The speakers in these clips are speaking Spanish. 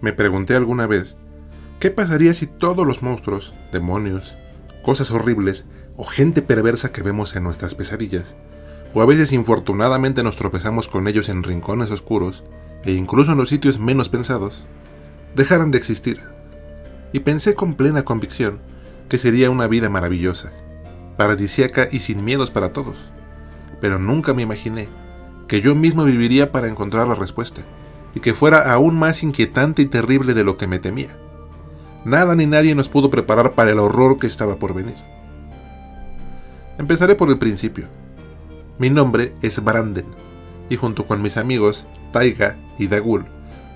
Me pregunté alguna vez, ¿qué pasaría si todos los monstruos, demonios, cosas horribles o gente perversa que vemos en nuestras pesadillas, o a veces infortunadamente nos tropezamos con ellos en rincones oscuros e incluso en los sitios menos pensados, dejaran de existir? Y pensé con plena convicción que sería una vida maravillosa, paradisiaca y sin miedos para todos. Pero nunca me imaginé que yo mismo viviría para encontrar la respuesta, y que fuera aún más inquietante y terrible de lo que me temía. Nada ni nadie nos pudo preparar para el horror que estaba por venir. Empezaré por el principio. Mi nombre es Branden, y junto con mis amigos, Taiga y Dagul,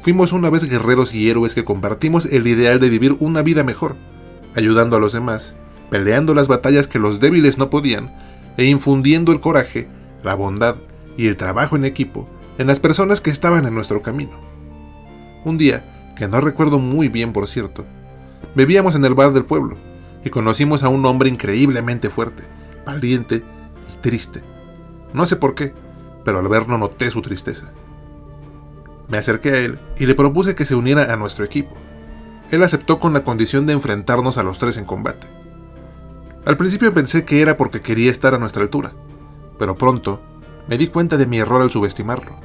fuimos una vez guerreros y héroes que compartimos el ideal de vivir una vida mejor, ayudando a los demás, peleando las batallas que los débiles no podían, e infundiendo el coraje, la bondad y el trabajo en equipo en las personas que estaban en nuestro camino. Un día, que no recuerdo muy bien por cierto, bebíamos en el bar del pueblo y conocimos a un hombre increíblemente fuerte, valiente y triste. No sé por qué, pero al verlo noté su tristeza. Me acerqué a él y le propuse que se uniera a nuestro equipo. Él aceptó con la condición de enfrentarnos a los tres en combate. Al principio pensé que era porque quería estar a nuestra altura, pero pronto me di cuenta de mi error al subestimarlo.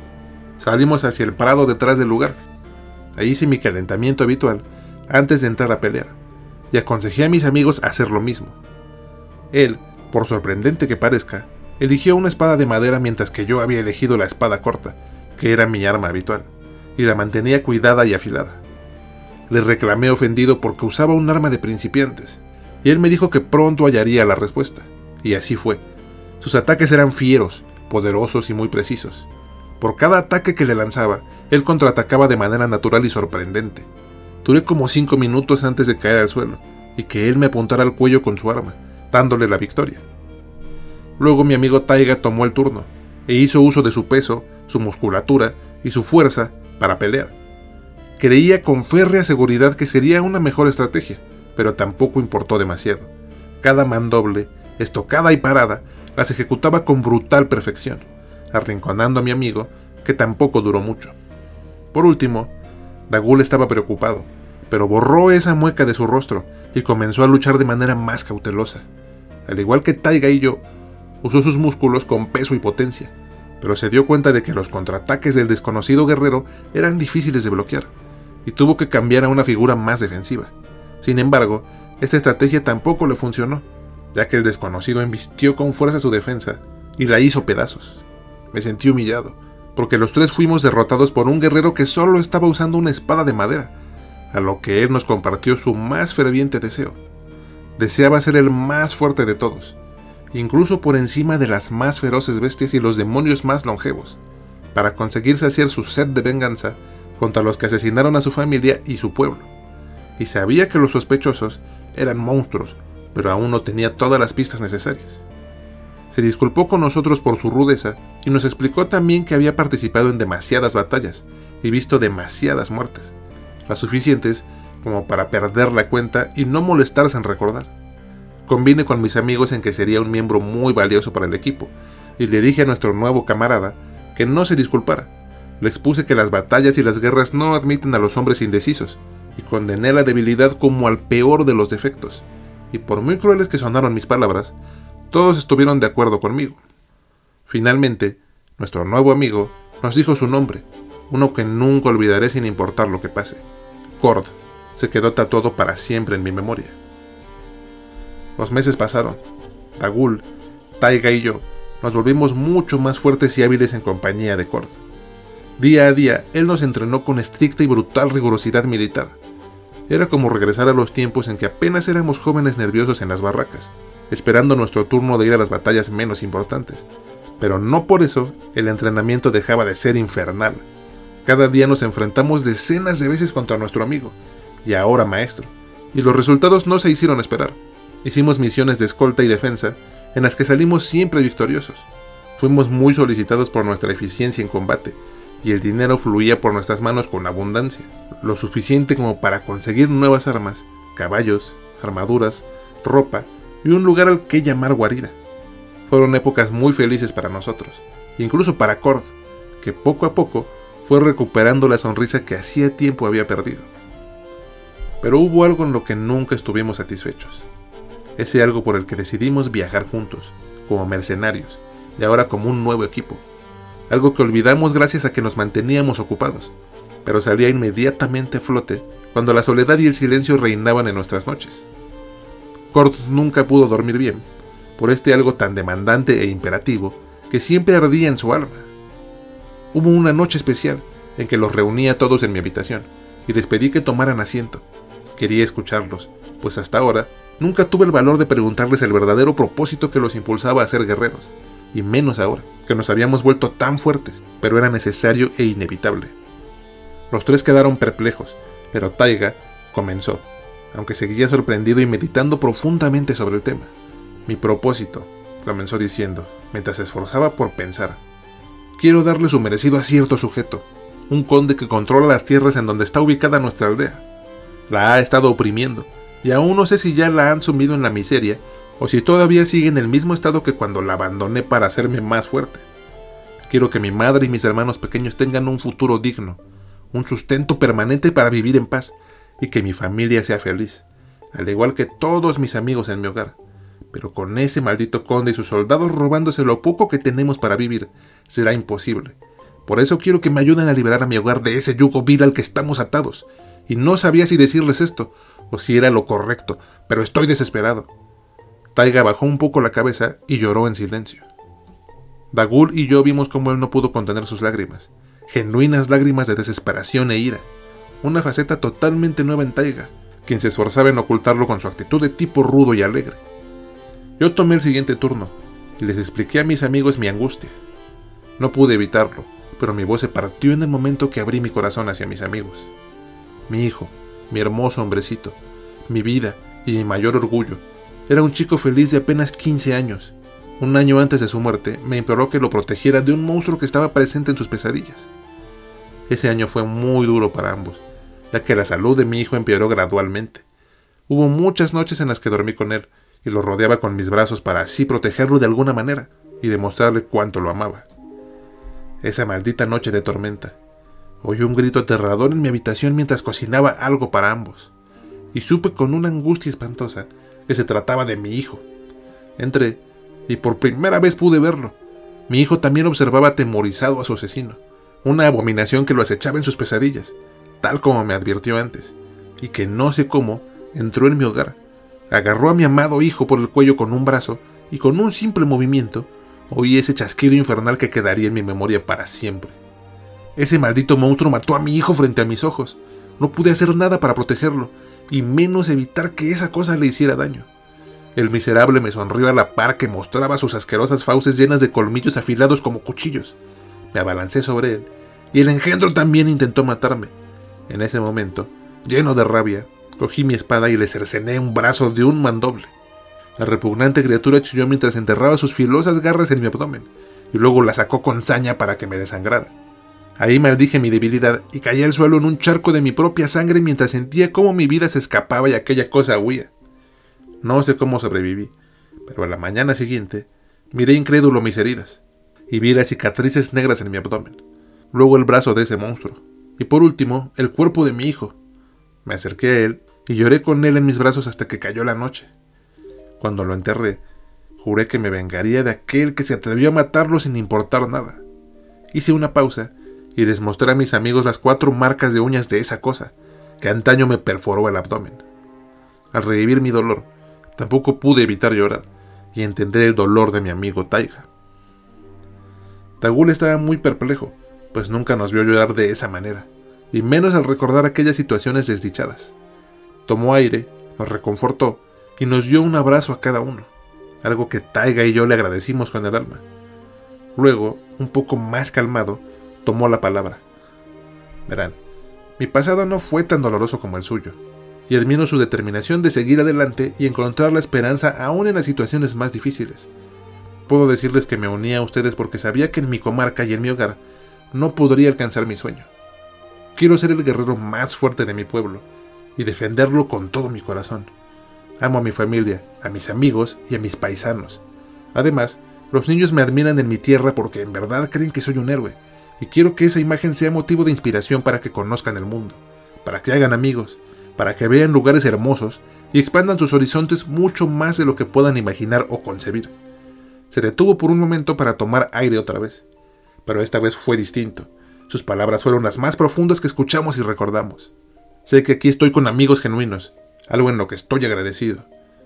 Salimos hacia el prado detrás del lugar. Ahí hice mi calentamiento habitual antes de entrar a pelear, y aconsejé a mis amigos hacer lo mismo. Él, por sorprendente que parezca, eligió una espada de madera mientras que yo había elegido la espada corta, que era mi arma habitual, y la mantenía cuidada y afilada. Le reclamé ofendido porque usaba un arma de principiantes, y él me dijo que pronto hallaría la respuesta. Y así fue. Sus ataques eran fieros, poderosos y muy precisos. Por cada ataque que le lanzaba, él contraatacaba de manera natural y sorprendente. Duré como cinco minutos antes de caer al suelo, y que él me apuntara al cuello con su arma, dándole la victoria. Luego mi amigo Taiga tomó el turno, e hizo uso de su peso, su musculatura y su fuerza para pelear. Creía con férrea seguridad que sería una mejor estrategia, pero tampoco importó demasiado. Cada mandoble, estocada y parada, las ejecutaba con brutal perfección, arrinconando a mi amigo, que tampoco duró mucho. Por último, Dagul estaba preocupado, pero borró esa mueca de su rostro y comenzó a luchar de manera más cautelosa. Al igual que Taiga y yo, usó sus músculos con peso y potencia, pero se dio cuenta de que los contraataques del desconocido guerrero eran difíciles de bloquear, y tuvo que cambiar a una figura más defensiva. Sin embargo, esta estrategia tampoco le funcionó, ya que el desconocido embistió con fuerza su defensa y la hizo pedazos. Me sentí humillado, porque los tres fuimos derrotados por un guerrero que solo estaba usando una espada de madera, a lo que él nos compartió su más ferviente deseo. Deseaba ser el más fuerte de todos, incluso por encima de las más feroces bestias y los demonios más longevos, para conseguir saciar su sed de venganza contra los que asesinaron a su familia y su pueblo y sabía que los sospechosos eran monstruos, pero aún no tenía todas las pistas necesarias. Se disculpó con nosotros por su rudeza y nos explicó también que había participado en demasiadas batallas y visto demasiadas muertes, las suficientes como para perder la cuenta y no molestarse en recordar. Convine con mis amigos en que sería un miembro muy valioso para el equipo, y le dije a nuestro nuevo camarada que no se disculpara. Le expuse que las batallas y las guerras no admiten a los hombres indecisos, y condené la debilidad como al peor de los defectos. Y por muy crueles que sonaron mis palabras, todos estuvieron de acuerdo conmigo. Finalmente, nuestro nuevo amigo nos dijo su nombre, uno que nunca olvidaré sin importar lo que pase. Cord se quedó tatuado para siempre en mi memoria. Los meses pasaron. Dagul, Taiga y yo nos volvimos mucho más fuertes y hábiles en compañía de Cord. Día a día, él nos entrenó con estricta y brutal rigurosidad militar. Era como regresar a los tiempos en que apenas éramos jóvenes nerviosos en las barracas, esperando nuestro turno de ir a las batallas menos importantes. Pero no por eso el entrenamiento dejaba de ser infernal. Cada día nos enfrentamos decenas de veces contra nuestro amigo, y ahora maestro, y los resultados no se hicieron esperar. Hicimos misiones de escolta y defensa, en las que salimos siempre victoriosos. Fuimos muy solicitados por nuestra eficiencia en combate, y el dinero fluía por nuestras manos con abundancia, lo suficiente como para conseguir nuevas armas, caballos, armaduras, ropa y un lugar al que llamar guarida. Fueron épocas muy felices para nosotros, incluso para Cord, que poco a poco fue recuperando la sonrisa que hacía tiempo había perdido. Pero hubo algo en lo que nunca estuvimos satisfechos. Ese algo por el que decidimos viajar juntos, como mercenarios, y ahora como un nuevo equipo. Algo que olvidamos gracias a que nos manteníamos ocupados, pero salía inmediatamente a flote cuando la soledad y el silencio reinaban en nuestras noches. Kurt nunca pudo dormir bien, por este algo tan demandante e imperativo que siempre ardía en su alma. Hubo una noche especial en que los reuní a todos en mi habitación y les pedí que tomaran asiento. Quería escucharlos, pues hasta ahora nunca tuve el valor de preguntarles el verdadero propósito que los impulsaba a ser guerreros, y menos ahora, que nos habíamos vuelto tan fuertes, pero era necesario e inevitable. Los tres quedaron perplejos, pero Taiga comenzó, aunque seguía sorprendido y meditando profundamente sobre el tema. Mi propósito, comenzó diciendo, mientras se esforzaba por pensar. Quiero darle su merecido a cierto sujeto, un conde que controla las tierras en donde está ubicada nuestra aldea. La ha estado oprimiendo, y aún no sé si ya la han sumido en la miseria o si todavía sigue en el mismo estado que cuando la abandoné para hacerme más fuerte. Quiero que mi madre y mis hermanos pequeños tengan un futuro digno, un sustento permanente para vivir en paz y que mi familia sea feliz, al igual que todos mis amigos en mi hogar. Pero con ese maldito conde y sus soldados robándose lo poco que tenemos para vivir, será imposible. Por eso quiero que me ayuden a liberar a mi hogar de ese yugo vil al que estamos atados. Y no sabía si decirles esto, o si era lo correcto, pero estoy desesperado. Taiga bajó un poco la cabeza y lloró en silencio. Dagul y yo vimos cómo él no pudo contener sus lágrimas, genuinas lágrimas de desesperación e ira, una faceta totalmente nueva en Taiga, quien se esforzaba en ocultarlo con su actitud de tipo rudo y alegre. Yo tomé el siguiente turno y les expliqué a mis amigos mi angustia. No pude evitarlo, pero mi voz se partió en el momento que abrí mi corazón hacia mis amigos. Mi hijo, mi hermoso hombrecito, mi vida y mi mayor orgullo, era un chico feliz de apenas 15 años. Un año antes de su muerte, me imploró que lo protegiera de un monstruo que estaba presente en sus pesadillas. Ese año fue muy duro para ambos, ya que la salud de mi hijo empeoró gradualmente. Hubo muchas noches en las que dormí con él, y lo rodeaba con mis brazos para así protegerlo de alguna manera y demostrarle cuánto lo amaba. Esa maldita noche de tormenta, oí un grito aterrador en mi habitación mientras cocinaba algo para ambos, y supe con una angustia espantosa que se trataba de mi hijo. Entré, y por primera vez pude verlo. Mi hijo también observaba atemorizado a su asesino, una abominación que lo acechaba en sus pesadillas, tal como me advirtió antes, y que no sé cómo entró en mi hogar agarró a mi amado hijo por el cuello con un brazo y con un simple movimiento oí ese chasquido infernal que quedaría en mi memoria para siempre. Ese maldito monstruo mató a mi hijo frente a mis ojos. No pude hacer nada para protegerlo, y menos evitar que esa cosa le hiciera daño. El miserable me sonrió a la par que mostraba sus asquerosas fauces llenas de colmillos afilados como cuchillos. Me abalancé sobre él, y el engendro también intentó matarme. En ese momento, lleno de rabia, Cogí mi espada y le cercené un brazo de un mandoble. La repugnante criatura chilló mientras enterraba sus filosas garras en mi abdomen, y luego la sacó con saña para que me desangrara. Ahí maldije mi debilidad y caí al suelo en un charco de mi propia sangre mientras sentía cómo mi vida se escapaba y aquella cosa huía. No sé cómo sobreviví, pero a la mañana siguiente miré incrédulo mis heridas y vi las cicatrices negras en mi abdomen, luego el brazo de ese monstruo, y por último el cuerpo de mi hijo. Me acerqué a él y lloré con él en mis brazos hasta que cayó la noche. Cuando lo enterré, juré que me vengaría de aquel que se atrevió a matarlo sin importar nada. Hice una pausa y les mostré a mis amigos las cuatro marcas de uñas de esa cosa, que antaño me perforó el abdomen. Al revivir mi dolor, tampoco pude evitar llorar y entender el dolor de mi amigo Taiga. Tagul estaba muy perplejo, pues nunca nos vio llorar de esa manera, y menos al recordar aquellas situaciones desdichadas tomó aire, nos reconfortó y nos dio un abrazo a cada uno, algo que Taiga y yo le agradecimos con el alma. Luego, un poco más calmado, tomó la palabra. Verán, mi pasado no fue tan doloroso como el suyo, y admiro su determinación de seguir adelante y encontrar la esperanza aún en las situaciones más difíciles. Puedo decirles que me unía a ustedes porque sabía que en mi comarca y en mi hogar no podría alcanzar mi sueño. Quiero ser el guerrero más fuerte de mi pueblo, y defenderlo con todo mi corazón. Amo a mi familia, a mis amigos y a mis paisanos. Además, los niños me admiran en mi tierra porque en verdad creen que soy un héroe, y quiero que esa imagen sea motivo de inspiración para que conozcan el mundo, para que hagan amigos, para que vean lugares hermosos y expandan sus horizontes mucho más de lo que puedan imaginar o concebir. Se detuvo por un momento para tomar aire otra vez, pero esta vez fue distinto. Sus palabras fueron las más profundas que escuchamos y recordamos. Sé que aquí estoy con amigos genuinos, algo en lo que estoy agradecido.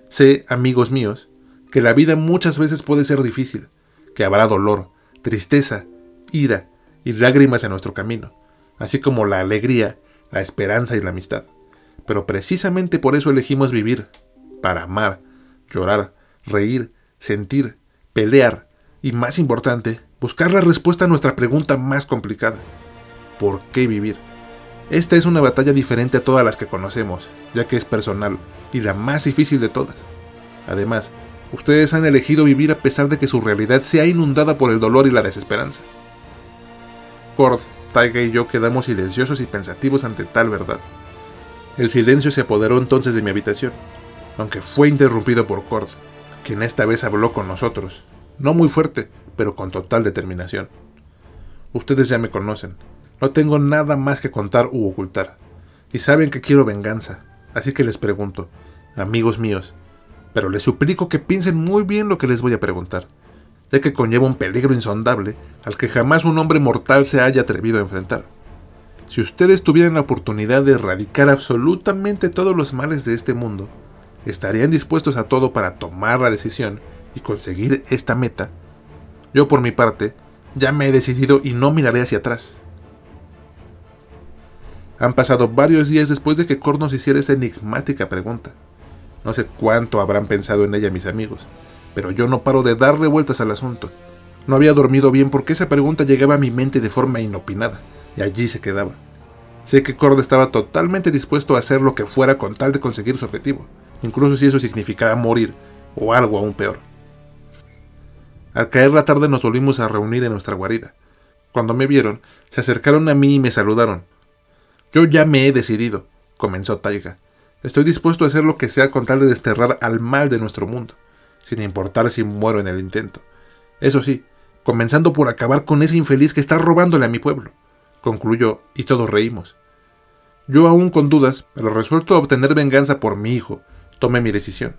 Sé, amigos míos, que la vida muchas veces puede ser difícil, que habrá dolor, tristeza, ira y lágrimas en nuestro camino, así como la alegría, la esperanza y la amistad. Pero precisamente por eso elegimos vivir, para amar, llorar, reír, sentir, pelear y, más importante, buscar la respuesta a nuestra pregunta más complicada. ¿Por qué vivir? Esta es una batalla diferente a todas las que conocemos, ya que es personal y la más difícil de todas. Además, ustedes han elegido vivir a pesar de que su realidad sea inundada por el dolor y la desesperanza. Cord, Taiga y yo quedamos silenciosos y pensativos ante tal verdad. El silencio se apoderó entonces de mi habitación, aunque fue interrumpido por Cord, quien esta vez habló con nosotros, no muy fuerte, pero con total determinación. Ustedes ya me conocen. No tengo nada más que contar u ocultar. Y saben que quiero venganza. Así que les pregunto, amigos míos, pero les suplico que piensen muy bien lo que les voy a preguntar, ya que conlleva un peligro insondable al que jamás un hombre mortal se haya atrevido a enfrentar. Si ustedes tuvieran la oportunidad de erradicar absolutamente todos los males de este mundo, ¿estarían dispuestos a todo para tomar la decisión y conseguir esta meta? Yo por mi parte, ya me he decidido y no miraré hacia atrás. Han pasado varios días después de que Cord nos hiciera esa enigmática pregunta. No sé cuánto habrán pensado en ella mis amigos, pero yo no paro de darle vueltas al asunto. No había dormido bien porque esa pregunta llegaba a mi mente de forma inopinada, y allí se quedaba. Sé que Cord estaba totalmente dispuesto a hacer lo que fuera con tal de conseguir su objetivo, incluso si eso significaba morir, o algo aún peor. Al caer la tarde nos volvimos a reunir en nuestra guarida. Cuando me vieron, se acercaron a mí y me saludaron. Yo ya me he decidido, comenzó Taiga. Estoy dispuesto a hacer lo que sea con tal de desterrar al mal de nuestro mundo, sin importar si muero en el intento. Eso sí, comenzando por acabar con ese infeliz que está robándole a mi pueblo, concluyó, y todos reímos. Yo aún con dudas, pero resuelto a obtener venganza por mi hijo, tomé mi decisión.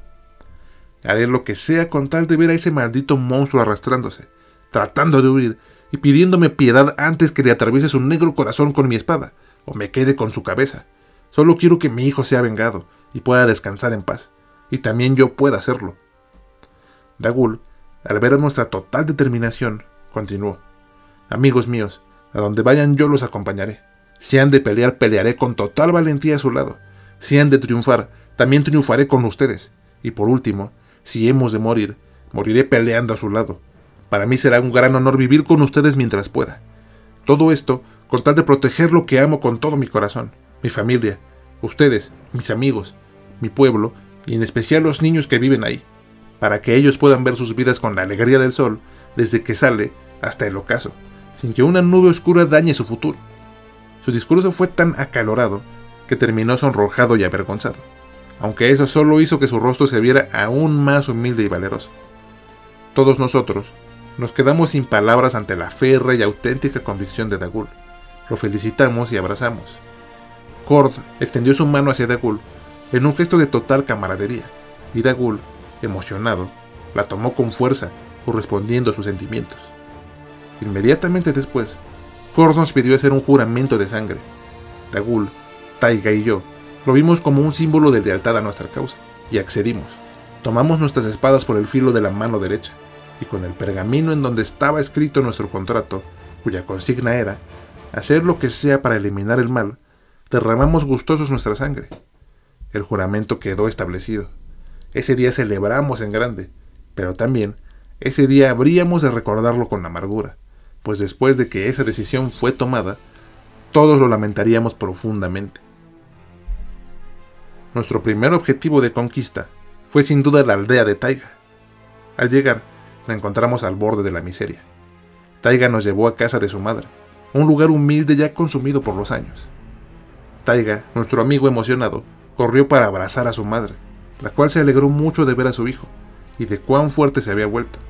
Haré lo que sea con tal de ver a ese maldito monstruo arrastrándose, tratando de huir y pidiéndome piedad antes que le atraviese su negro corazón con mi espada, o me quede con su cabeza. Solo quiero que mi hijo sea vengado y pueda descansar en paz, y también yo pueda hacerlo. Dagul, al ver nuestra total determinación, continuó. Amigos míos, a donde vayan yo los acompañaré. Si han de pelear, pelearé con total valentía a su lado. Si han de triunfar, también triunfaré con ustedes. Y por último, si hemos de morir, moriré peleando a su lado. Para mí será un gran honor vivir con ustedes mientras pueda. Todo esto con tal de proteger lo que amo con todo mi corazón, mi familia, ustedes, mis amigos, mi pueblo y en especial los niños que viven ahí, para que ellos puedan ver sus vidas con la alegría del sol desde que sale hasta el ocaso, sin que una nube oscura dañe su futuro. Su discurso fue tan acalorado que terminó sonrojado y avergonzado aunque eso solo hizo que su rostro se viera aún más humilde y valeroso. Todos nosotros nos quedamos sin palabras ante la férrea y auténtica convicción de Dagul. Lo felicitamos y abrazamos. Cord extendió su mano hacia Dagul en un gesto de total camaradería, y Dagul, emocionado, la tomó con fuerza, correspondiendo a sus sentimientos. Inmediatamente después, Cord nos pidió hacer un juramento de sangre. Dagul, Taiga y yo lo vimos como un símbolo de lealtad a nuestra causa, y accedimos. Tomamos nuestras espadas por el filo de la mano derecha, y con el pergamino en donde estaba escrito nuestro contrato, cuya consigna era hacer lo que sea para eliminar el mal, derramamos gustosos nuestra sangre. El juramento quedó establecido. Ese día celebramos en grande, pero también ese día habríamos de recordarlo con amargura, pues después de que esa decisión fue tomada, todos lo lamentaríamos profundamente. Nuestro primer objetivo de conquista fue sin duda la aldea de Taiga. Al llegar, la encontramos al borde de la miseria. Taiga nos llevó a casa de su madre, un lugar humilde ya consumido por los años. Taiga, nuestro amigo emocionado, corrió para abrazar a su madre, la cual se alegró mucho de ver a su hijo y de cuán fuerte se había vuelto.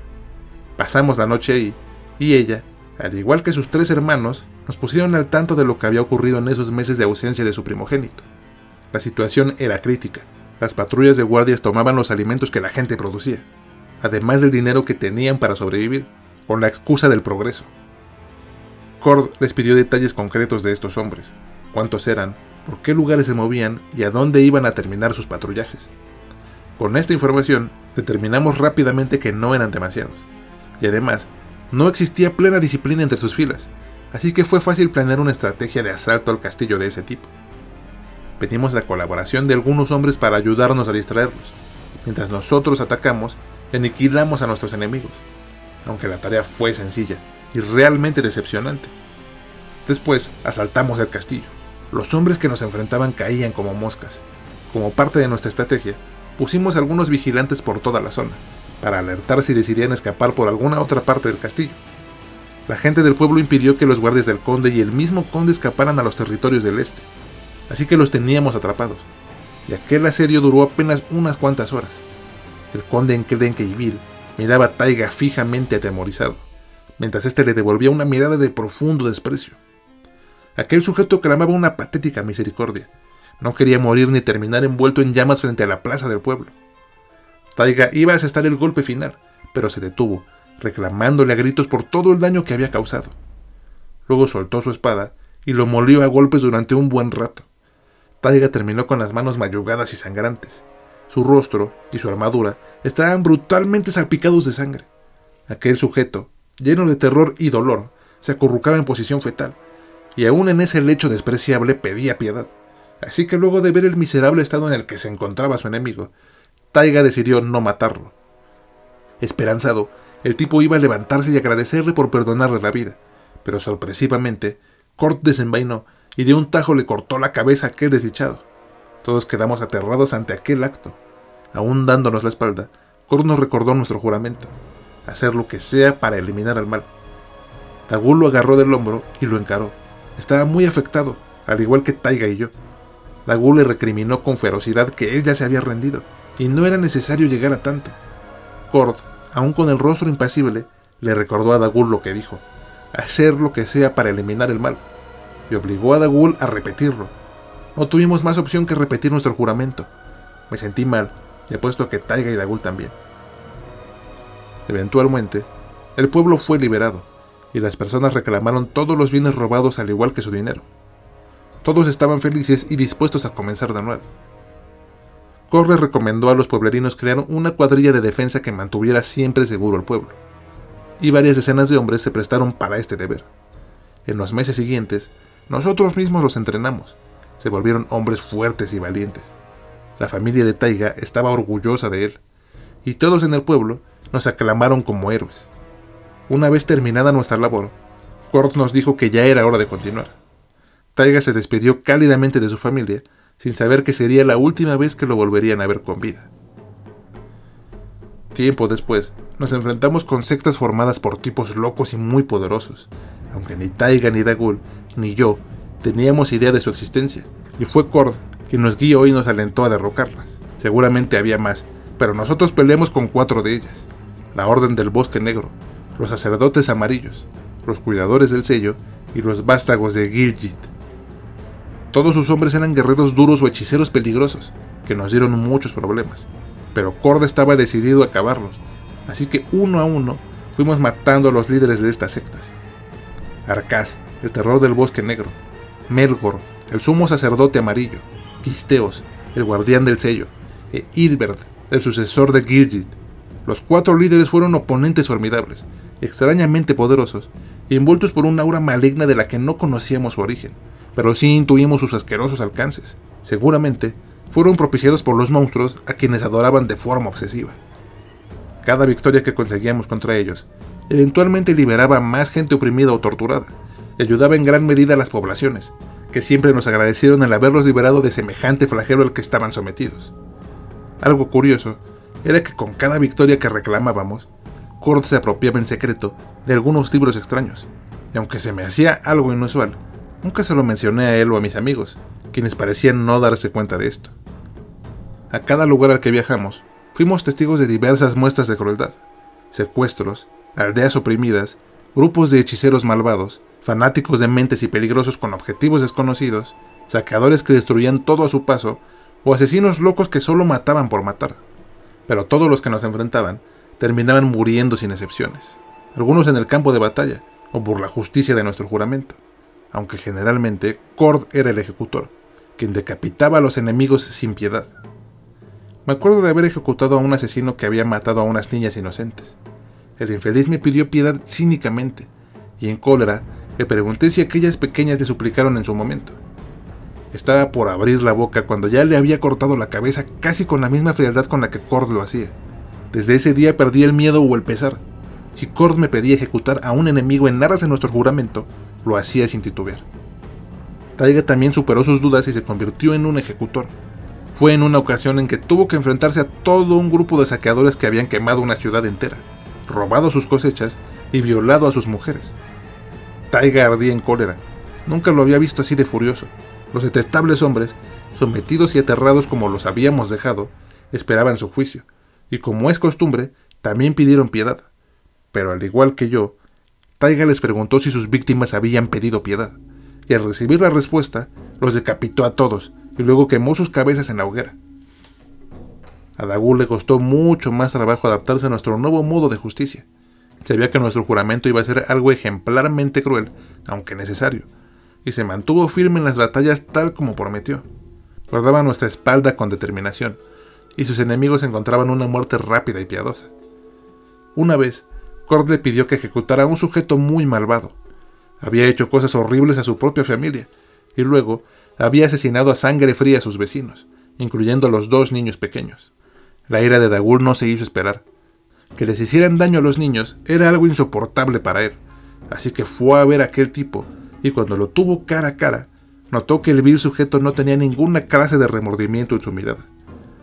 Pasamos la noche ahí, y ella, al igual que sus tres hermanos, nos pusieron al tanto de lo que había ocurrido en esos meses de ausencia de su primogénito. La situación era crítica. Las patrullas de guardias tomaban los alimentos que la gente producía, además del dinero que tenían para sobrevivir, con la excusa del progreso. Cord les pidió detalles concretos de estos hombres, cuántos eran, por qué lugares se movían y a dónde iban a terminar sus patrullajes. Con esta información, determinamos rápidamente que no eran demasiados, y además no existía plena disciplina entre sus filas, así que fue fácil planear una estrategia de asalto al castillo de ese tipo. Pedimos la colaboración de algunos hombres para ayudarnos a distraerlos. Mientras nosotros atacamos, aniquilamos a nuestros enemigos, aunque la tarea fue sencilla y realmente decepcionante. Después asaltamos el castillo. Los hombres que nos enfrentaban caían como moscas. Como parte de nuestra estrategia, pusimos algunos vigilantes por toda la zona, para alertar si decidían escapar por alguna otra parte del castillo. La gente del pueblo impidió que los guardias del conde y el mismo conde escaparan a los territorios del este, así que los teníamos atrapados, y aquel asedio duró apenas unas cuantas horas. El conde en Kedenkeville miraba a Taiga fijamente atemorizado, mientras éste le devolvía una mirada de profundo desprecio. Aquel sujeto clamaba una patética misericordia. No quería morir ni terminar envuelto en llamas frente a la plaza del pueblo. Taiga iba a asestar el golpe final, pero se detuvo, reclamándole a gritos por todo el daño que había causado. Luego soltó su espada y lo molió a golpes durante un buen rato. Taiga terminó con las manos mayugadas y sangrantes. Su rostro y su armadura estaban brutalmente salpicados de sangre. Aquel sujeto, lleno de terror y dolor, se acurrucaba en posición fetal, y aún en ese lecho despreciable pedía piedad. Así que luego de ver el miserable estado en el que se encontraba su enemigo, Taiga decidió no matarlo. Esperanzado, el tipo iba a levantarse y agradecerle por perdonarle la vida, pero sorpresivamente, Cort desenvainó y de un tajo le cortó la cabeza a aquel desdichado. Todos quedamos aterrados ante aquel acto. Aún dándonos la espalda, Cort nos recordó nuestro juramento, hacer lo que sea para eliminar al mal. Tagul lo agarró del hombro y lo encaró. Estaba muy afectado, al igual que Taiga y yo. Dagul le recriminó con ferocidad que él ya se había rendido y no era necesario llegar a tanto. Cord, aún con el rostro impasible, le recordó a Dagul lo que dijo, hacer lo que sea para eliminar el mal, y obligó a Dagul a repetirlo. No tuvimos más opción que repetir nuestro juramento. Me sentí mal, y apuesto que Taiga y Dagul también. Eventualmente, el pueblo fue liberado, y las personas reclamaron todos los bienes robados al igual que su dinero. Todos estaban felices y dispuestos a comenzar de nuevo. Corre recomendó a los pueblerinos crear una cuadrilla de defensa que mantuviera siempre seguro el pueblo, y varias decenas de hombres se prestaron para este deber. En los meses siguientes, nosotros mismos los entrenamos, se volvieron hombres fuertes y valientes. La familia de Taiga estaba orgullosa de él, y todos en el pueblo nos aclamaron como héroes. Una vez terminada nuestra labor, Kort nos dijo que ya era hora de continuar. Taiga se despidió cálidamente de su familia sin saber que sería la última vez que lo volverían a ver con vida. Tiempo después, nos enfrentamos con sectas formadas por tipos locos y muy poderosos, aunque ni Taiga ni Dagul, ni yo, teníamos idea de su existencia, y fue Cord quien nos guió y nos alentó a derrocarlas. Seguramente había más, pero nosotros peleamos con cuatro de ellas. La Orden del Bosque Negro, los sacerdotes amarillos, los cuidadores del sello y los vástagos de Gilgit. Todos sus hombres eran guerreros duros o hechiceros peligrosos, que nos dieron muchos problemas, pero Corda estaba decidido a acabarlos, así que uno a uno fuimos matando a los líderes de estas sectas. Arcas, el terror del bosque negro, Melgor, el sumo sacerdote amarillo, Quisteos, el guardián del sello, e Ilberd, el sucesor de Gilgit. Los cuatro líderes fueron oponentes formidables, extrañamente poderosos, envueltos por un aura maligna de la que no conocíamos su origen pero sí intuimos sus asquerosos alcances. Seguramente fueron propiciados por los monstruos a quienes adoraban de forma obsesiva. Cada victoria que conseguíamos contra ellos eventualmente liberaba a más gente oprimida o torturada, ayudaba en gran medida a las poblaciones, que siempre nos agradecieron el haberlos liberado de semejante flagelo al que estaban sometidos. Algo curioso era que con cada victoria que reclamábamos, Kord se apropiaba en secreto de algunos libros extraños, y aunque se me hacía algo inusual, Nunca se lo mencioné a él o a mis amigos, quienes parecían no darse cuenta de esto. A cada lugar al que viajamos, fuimos testigos de diversas muestras de crueldad, secuestros, aldeas oprimidas grupos de hechiceros malvados, fanáticos de mentes y peligrosos con objetivos desconocidos, saqueadores que destruían todo a su paso, o asesinos locos que solo mataban por matar. Pero todos los que nos enfrentaban terminaban muriendo sin excepciones, algunos en el campo de batalla, o por la justicia de nuestro juramento, aunque generalmente Cord era el ejecutor, quien decapitaba a los enemigos sin piedad. Me acuerdo de haber ejecutado a un asesino que había matado a unas niñas inocentes. El infeliz me pidió piedad cínicamente, y en cólera le pregunté si aquellas pequeñas le suplicaron en su momento. Estaba por abrir la boca cuando ya le había cortado la cabeza casi con la misma frialdad con la que Cord lo hacía. Desde ese día perdí el miedo o el pesar. Si Cord me pedía ejecutar a un enemigo en aras de nuestro juramento, lo hacía sin titubear. Taiga también superó sus dudas y se convirtió en un ejecutor. Fue en una ocasión en que tuvo que enfrentarse a todo un grupo de saqueadores que habían quemado una ciudad entera, robado sus cosechas y violado a sus mujeres. Taiga ardía en cólera. Nunca lo había visto así de furioso. Los detestables hombres, sometidos y aterrados como los habíamos dejado, esperaban su juicio, y como es costumbre, también pidieron piedad. Pero al igual que yo, Taiga les preguntó si sus víctimas habían pedido piedad, y al recibir la respuesta, los decapitó a todos, y luego quemó sus cabezas en la hoguera. A Dagul le costó mucho más trabajo adaptarse a nuestro nuevo modo de justicia. Sabía que nuestro juramento iba a ser algo ejemplarmente cruel, aunque necesario, y se mantuvo firme en las batallas tal como prometió. Guardaba nuestra espalda con determinación, y sus enemigos encontraban una muerte rápida y piadosa. Una vez, Cord le pidió que ejecutara a un sujeto muy malvado. Había hecho cosas horribles a su propia familia, y luego había asesinado a sangre fría a sus vecinos, incluyendo a los dos niños pequeños. La ira de Dagul no se hizo esperar. Que les hicieran daño a los niños era algo insoportable para él, así que fue a ver a aquel tipo y cuando lo tuvo cara a cara, notó que el vil sujeto no tenía ninguna clase de remordimiento en su mirada.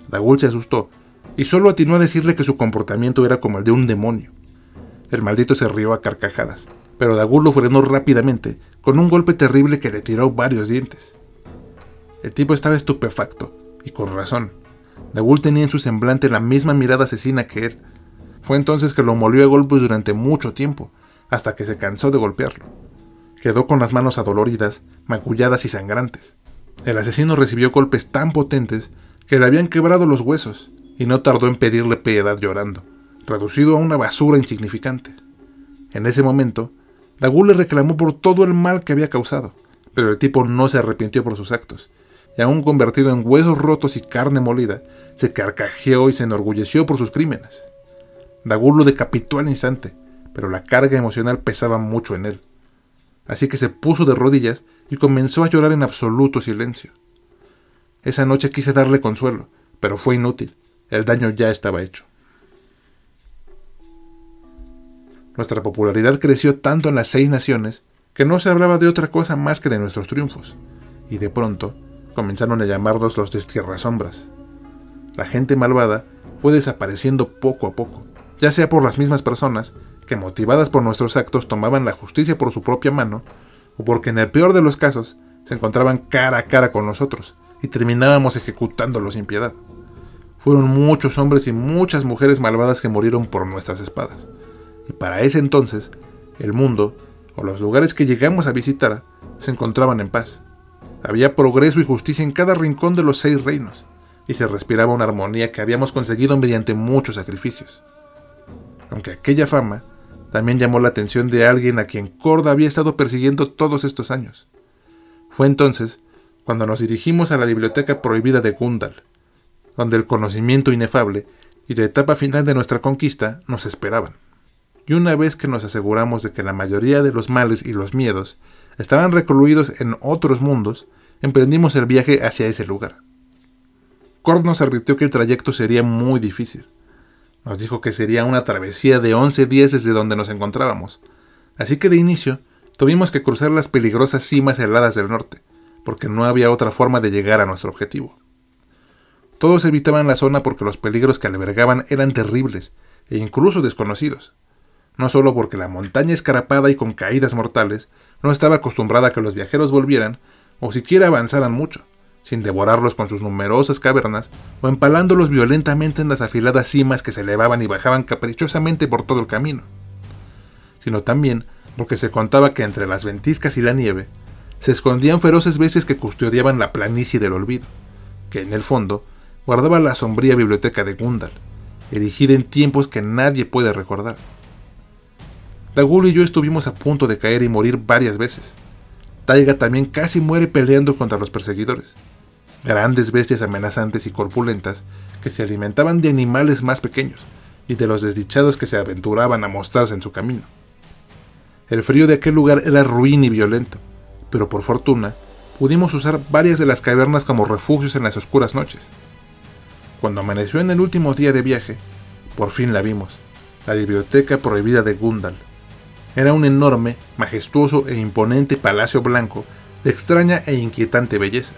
Dagul se asustó y solo atinó a decirle que su comportamiento era como el de un demonio. El maldito se rió a carcajadas, pero Dagul lo frenó rápidamente con un golpe terrible que le tiró varios dientes. El tipo estaba estupefacto, y con razón. Dagul tenía en su semblante la misma mirada asesina que él. Fue entonces que lo molió a golpes durante mucho tiempo, hasta que se cansó de golpearlo. Quedó con las manos adoloridas, magulladas y sangrantes. El asesino recibió golpes tan potentes que le habían quebrado los huesos, y no tardó en pedirle piedad llorando, reducido a una basura insignificante. En ese momento, Dagul le reclamó por todo el mal que había causado, pero el tipo no se arrepintió por sus actos, y aún convertido en huesos rotos y carne molida, se carcajeó y se enorgulleció por sus crímenes. Dagul lo decapitó al instante, pero la carga emocional pesaba mucho en él así que se puso de rodillas y comenzó a llorar en absoluto silencio. Esa noche quise darle consuelo, pero fue inútil, el daño ya estaba hecho. Nuestra popularidad creció tanto en las seis naciones que no se hablaba de otra cosa más que de nuestros triunfos, y de pronto comenzaron a llamarnos los destierrasombras. La gente malvada fue desapareciendo poco a poco, ya sea por las mismas personas que motivadas por nuestros actos tomaban la justicia por su propia mano, o porque en el peor de los casos se encontraban cara a cara con nosotros y terminábamos ejecutándolos sin piedad. Fueron muchos hombres y muchas mujeres malvadas que murieron por nuestras espadas. Y para ese entonces, el mundo, o los lugares que llegamos a visitar, se encontraban en paz. Había progreso y justicia en cada rincón de los seis reinos, y se respiraba una armonía que habíamos conseguido mediante muchos sacrificios aunque aquella fama también llamó la atención de alguien a quien Corda había estado persiguiendo todos estos años. Fue entonces cuando nos dirigimos a la biblioteca prohibida de Gundal, donde el conocimiento inefable y la etapa final de nuestra conquista nos esperaban. Y una vez que nos aseguramos de que la mayoría de los males y los miedos estaban recluidos en otros mundos, emprendimos el viaje hacia ese lugar. Cord nos advirtió que el trayecto sería muy difícil, nos dijo que sería una travesía de 11 días desde donde nos encontrábamos. Así que de inicio tuvimos que cruzar las peligrosas cimas heladas del norte, porque no había otra forma de llegar a nuestro objetivo. Todos evitaban la zona porque los peligros que albergaban eran terribles e incluso desconocidos. No solo porque la montaña escarapada y con caídas mortales no estaba acostumbrada a que los viajeros volvieran o siquiera avanzaran mucho, sin devorarlos con sus numerosas cavernas o empalándolos violentamente en las afiladas cimas que se elevaban y bajaban caprichosamente por todo el camino. sino también porque se contaba que entre las ventiscas y la nieve se escondían feroces bestias que custodiaban la planicie del olvido, que en el fondo guardaba la sombría biblioteca de Gundal, erigida en tiempos que nadie puede recordar. Dagul y yo estuvimos a punto de caer y morir varias veces. Taiga también casi muere peleando contra los perseguidores, grandes bestias amenazantes y corpulentas que se alimentaban de animales más pequeños y de los desdichados que se aventuraban a mostrarse en su camino. El frío de aquel lugar era ruin y violento, pero por fortuna pudimos usar varias de las cavernas como refugios en las oscuras noches. Cuando amaneció en el último día de viaje, por fin la vimos, la biblioteca prohibida de Gundal. Era un enorme, majestuoso e imponente palacio blanco de extraña e inquietante belleza.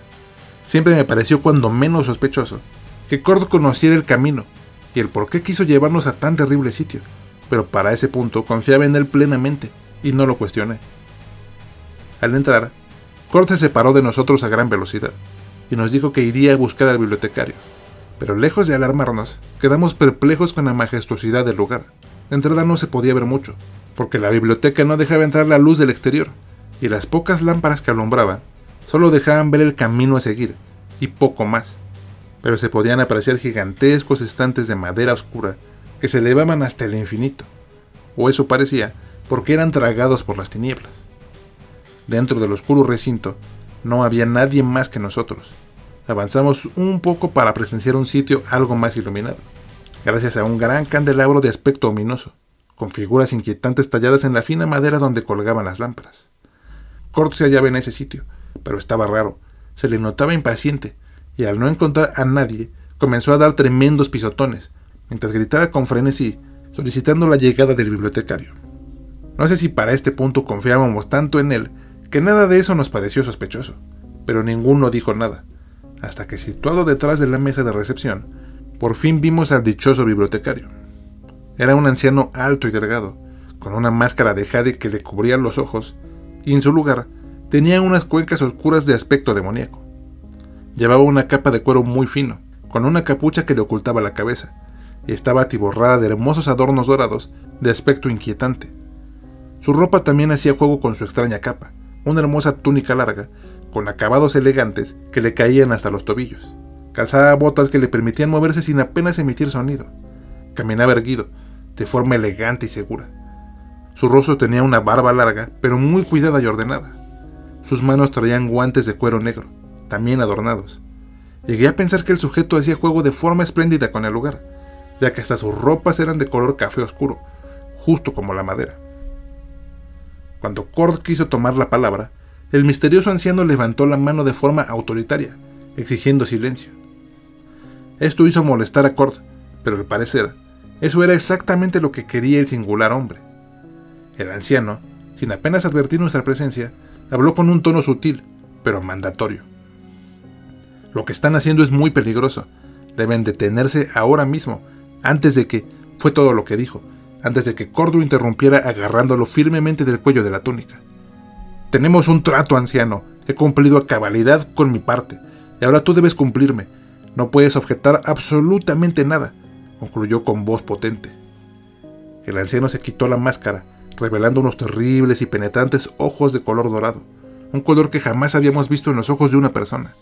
Siempre me pareció cuando menos sospechoso que Cord conociera el camino y el por qué quiso llevarnos a tan terrible sitio, pero para ese punto confiaba en él plenamente y no lo cuestioné. Al entrar, Cord se separó de nosotros a gran velocidad y nos dijo que iría a buscar al bibliotecario, pero lejos de alarmarnos, quedamos perplejos con la majestuosidad del lugar. De entrada no se podía ver mucho, porque la biblioteca no dejaba entrar la luz del exterior, y las pocas lámparas que alumbraban solo dejaban ver el camino a seguir, y poco más. Pero se podían apreciar gigantescos estantes de madera oscura que se elevaban hasta el infinito, o eso parecía, porque eran tragados por las tinieblas. Dentro del oscuro recinto no había nadie más que nosotros. Avanzamos un poco para presenciar un sitio algo más iluminado, gracias a un gran candelabro de aspecto ominoso, con figuras inquietantes talladas en la fina madera donde colgaban las lámparas. Cort se hallaba en ese sitio, pero estaba raro, se le notaba impaciente, y al no encontrar a nadie, comenzó a dar tremendos pisotones, mientras gritaba con frenesí, solicitando la llegada del bibliotecario. No sé si para este punto confiábamos tanto en él que nada de eso nos pareció sospechoso, pero ninguno dijo nada, hasta que situado detrás de la mesa de recepción, por fin vimos al dichoso bibliotecario. Era un anciano alto y delgado, con una máscara de jade que le cubría los ojos, y en su lugar tenía unas cuencas oscuras de aspecto demoníaco. Llevaba una capa de cuero muy fino, con una capucha que le ocultaba la cabeza, y estaba atiborrada de hermosos adornos dorados de aspecto inquietante. Su ropa también hacía juego con su extraña capa, una hermosa túnica larga, con acabados elegantes que le caían hasta los tobillos. Calzaba botas que le permitían moverse sin apenas emitir sonido. Caminaba erguido, de forma elegante y segura. Su rostro tenía una barba larga, pero muy cuidada y ordenada. Sus manos traían guantes de cuero negro, también adornados. Llegué a pensar que el sujeto hacía juego de forma espléndida con el lugar, ya que hasta sus ropas eran de color café oscuro, justo como la madera. Cuando Cord quiso tomar la palabra, el misterioso anciano levantó la mano de forma autoritaria, exigiendo silencio. Esto hizo molestar a Cord, pero al parecer, eso era exactamente lo que quería el singular hombre. El anciano, sin apenas advertir nuestra presencia, habló con un tono sutil, pero mandatorio. Lo que están haciendo es muy peligroso. Deben detenerse ahora mismo, antes de que, fue todo lo que dijo, antes de que Cordo interrumpiera agarrándolo firmemente del cuello de la túnica. Tenemos un trato, anciano. He cumplido a cabalidad con mi parte, y ahora tú debes cumplirme. No puedes objetar absolutamente nada, concluyó con voz potente. El anciano se quitó la máscara, revelando unos terribles y penetrantes ojos de color dorado, un color que jamás habíamos visto en los ojos de una persona.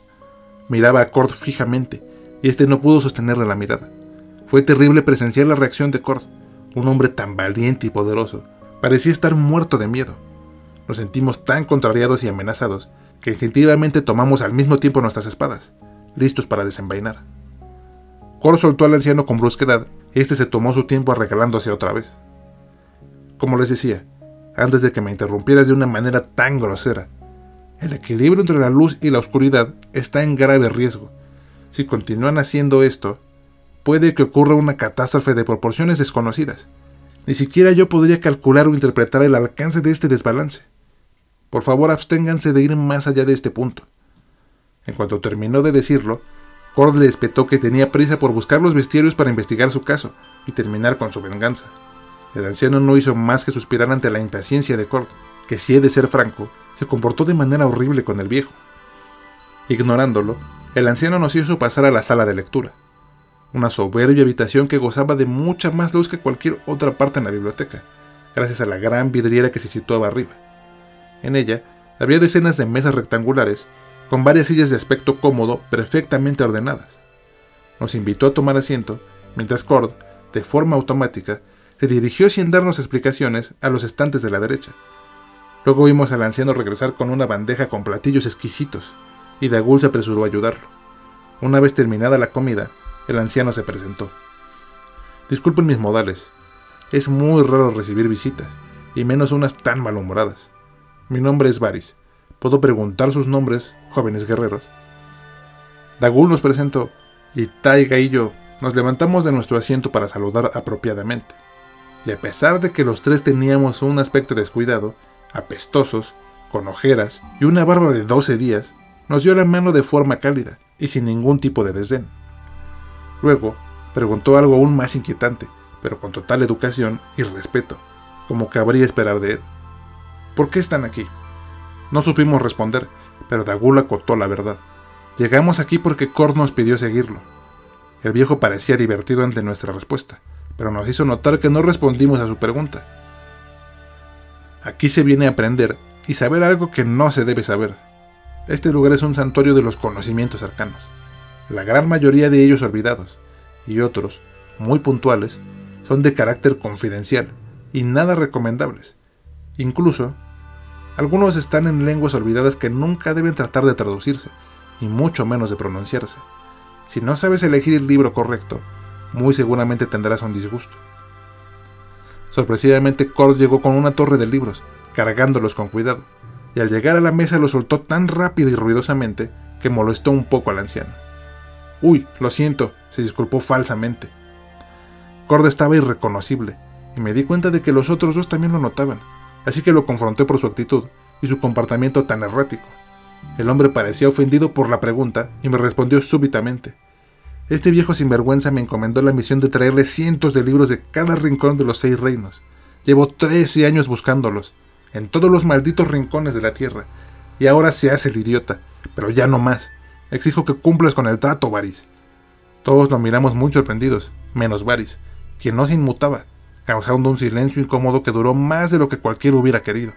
Miraba a Cord fijamente, y este no pudo sostenerle la mirada. Fue terrible presenciar la reacción de Cord, un hombre tan valiente y poderoso, parecía estar muerto de miedo. Nos sentimos tan contrariados y amenazados que instintivamente tomamos al mismo tiempo nuestras espadas, listos para desenvainar. Cor soltó al anciano con brusquedad y este se tomó su tiempo arreglándose otra vez. Como les decía, antes de que me interrumpieras de una manera tan grosera, el equilibrio entre la luz y la oscuridad está en grave riesgo. Si continúan haciendo esto, puede que ocurra una catástrofe de proporciones desconocidas. Ni siquiera yo podría calcular o interpretar el alcance de este desbalance. Por favor, absténganse de ir más allá de este punto. En cuanto terminó de decirlo, Cord le espetó que tenía prisa por buscar los bestiarios para investigar su caso y terminar con su venganza. El anciano no hizo más que suspirar ante la impaciencia de Cord, que si he de ser franco, se comportó de manera horrible con el viejo. Ignorándolo, el anciano nos hizo pasar a la sala de lectura una soberbia habitación que gozaba de mucha más luz que cualquier otra parte en la biblioteca, gracias a la gran vidriera que se situaba arriba. En ella había decenas de mesas rectangulares, con varias sillas de aspecto cómodo perfectamente ordenadas. Nos invitó a tomar asiento, mientras Cord, de forma automática, se dirigió sin darnos explicaciones a los estantes de la derecha. Luego vimos al anciano regresar con una bandeja con platillos exquisitos, y Dagul se apresuró a ayudarlo. Una vez terminada la comida, el anciano se presentó. Disculpen mis modales. Es muy raro recibir visitas, y menos unas tan malhumoradas. Mi nombre es Varys. ¿Puedo preguntar sus nombres, jóvenes guerreros? Dagul nos presentó, y Taiga y yo nos levantamos de nuestro asiento para saludar apropiadamente. Y a pesar de que los tres teníamos un aspecto descuidado, apestosos, con ojeras y una barba de 12 días, nos dio la mano de forma cálida y sin ningún tipo de desdén. Luego, preguntó algo aún más inquietante, pero con total educación y respeto, como cabría esperar de él. ¿Por qué están aquí? No supimos responder, pero Dagul acotó la verdad. Llegamos aquí porque Cord nos pidió seguirlo. El viejo parecía divertido ante nuestra respuesta, pero nos hizo notar que no respondimos a su pregunta. Aquí se viene a aprender y saber algo que no se debe saber. Este lugar es un santuario de los conocimientos arcanos, la gran mayoría de ellos olvidados, y otros, muy puntuales, son de carácter confidencial y nada recomendables. Incluso, algunos están en lenguas olvidadas que nunca deben tratar de traducirse, y mucho menos de pronunciarse. Si no sabes elegir el libro correcto, muy seguramente tendrás un disgusto. Sorpresivamente, Cord llegó con una torre de libros, cargándolos con cuidado, y al llegar a la mesa lo soltó tan rápido y ruidosamente que molestó un poco al anciano. Uy, lo siento, se disculpó falsamente. Cord estaba irreconocible, y me di cuenta de que los otros dos también lo notaban, así que lo confronté por su actitud y su comportamiento tan errático. El hombre parecía ofendido por la pregunta y me respondió súbitamente. Este viejo sinvergüenza me encomendó la misión de traerle cientos de libros de cada rincón de los seis reinos. Llevo trece años buscándolos, en todos los malditos rincones de la tierra, y ahora se hace el idiota, pero ya no más. Exijo que cumplas con el trato, Varys. Todos lo miramos muy sorprendidos, menos Varys, quien no se inmutaba, causando un silencio incómodo que duró más de lo que cualquiera hubiera querido.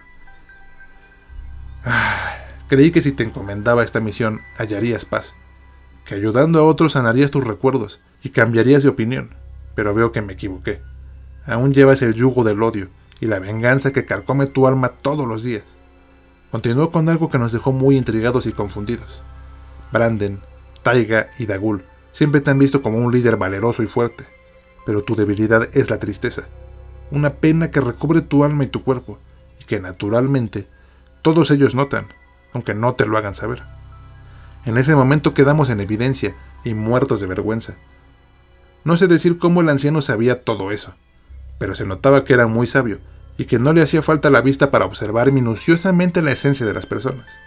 Ah, Creí que si te encomendaba esta misión hallarías paz, que ayudando a otros sanarías tus recuerdos y cambiarías de opinión, pero veo que me equivoqué. Aún llevas el yugo del odio y la venganza que carcome tu alma todos los días. Continuó con algo que nos dejó muy intrigados y confundidos. Branden, Taiga y Dagul siempre te han visto como un líder valeroso y fuerte, pero tu debilidad es la tristeza, una pena que recubre tu alma y tu cuerpo, y que naturalmente todos ellos notan, aunque no te lo hagan saber. En ese momento quedamos en evidencia y muertos de vergüenza. No sé decir cómo el anciano sabía todo eso, pero se notaba que era muy sabio y que no le hacía falta la vista para observar minuciosamente la esencia de las personas.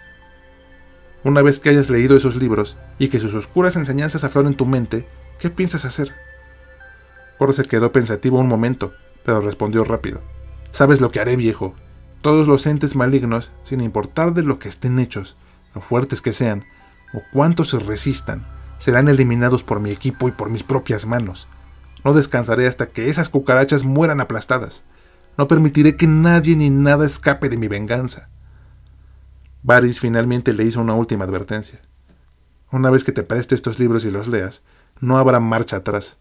Una vez que hayas leído esos libros y que sus oscuras enseñanzas afloren tu mente, ¿qué piensas hacer? Se quedó pensativo un momento, pero respondió rápido. Sabes lo que haré, viejo, todos los entes malignos, sin importar de lo que estén hechos, lo fuertes que sean, o cuánto se resistan, serán eliminados por mi equipo y por mis propias manos. No descansaré hasta que esas cucarachas mueran aplastadas. No permitiré que nadie ni nada escape de mi venganza. Varys finalmente le hizo una última advertencia. Una vez que te preste estos libros y los leas, no habrá marcha atrás.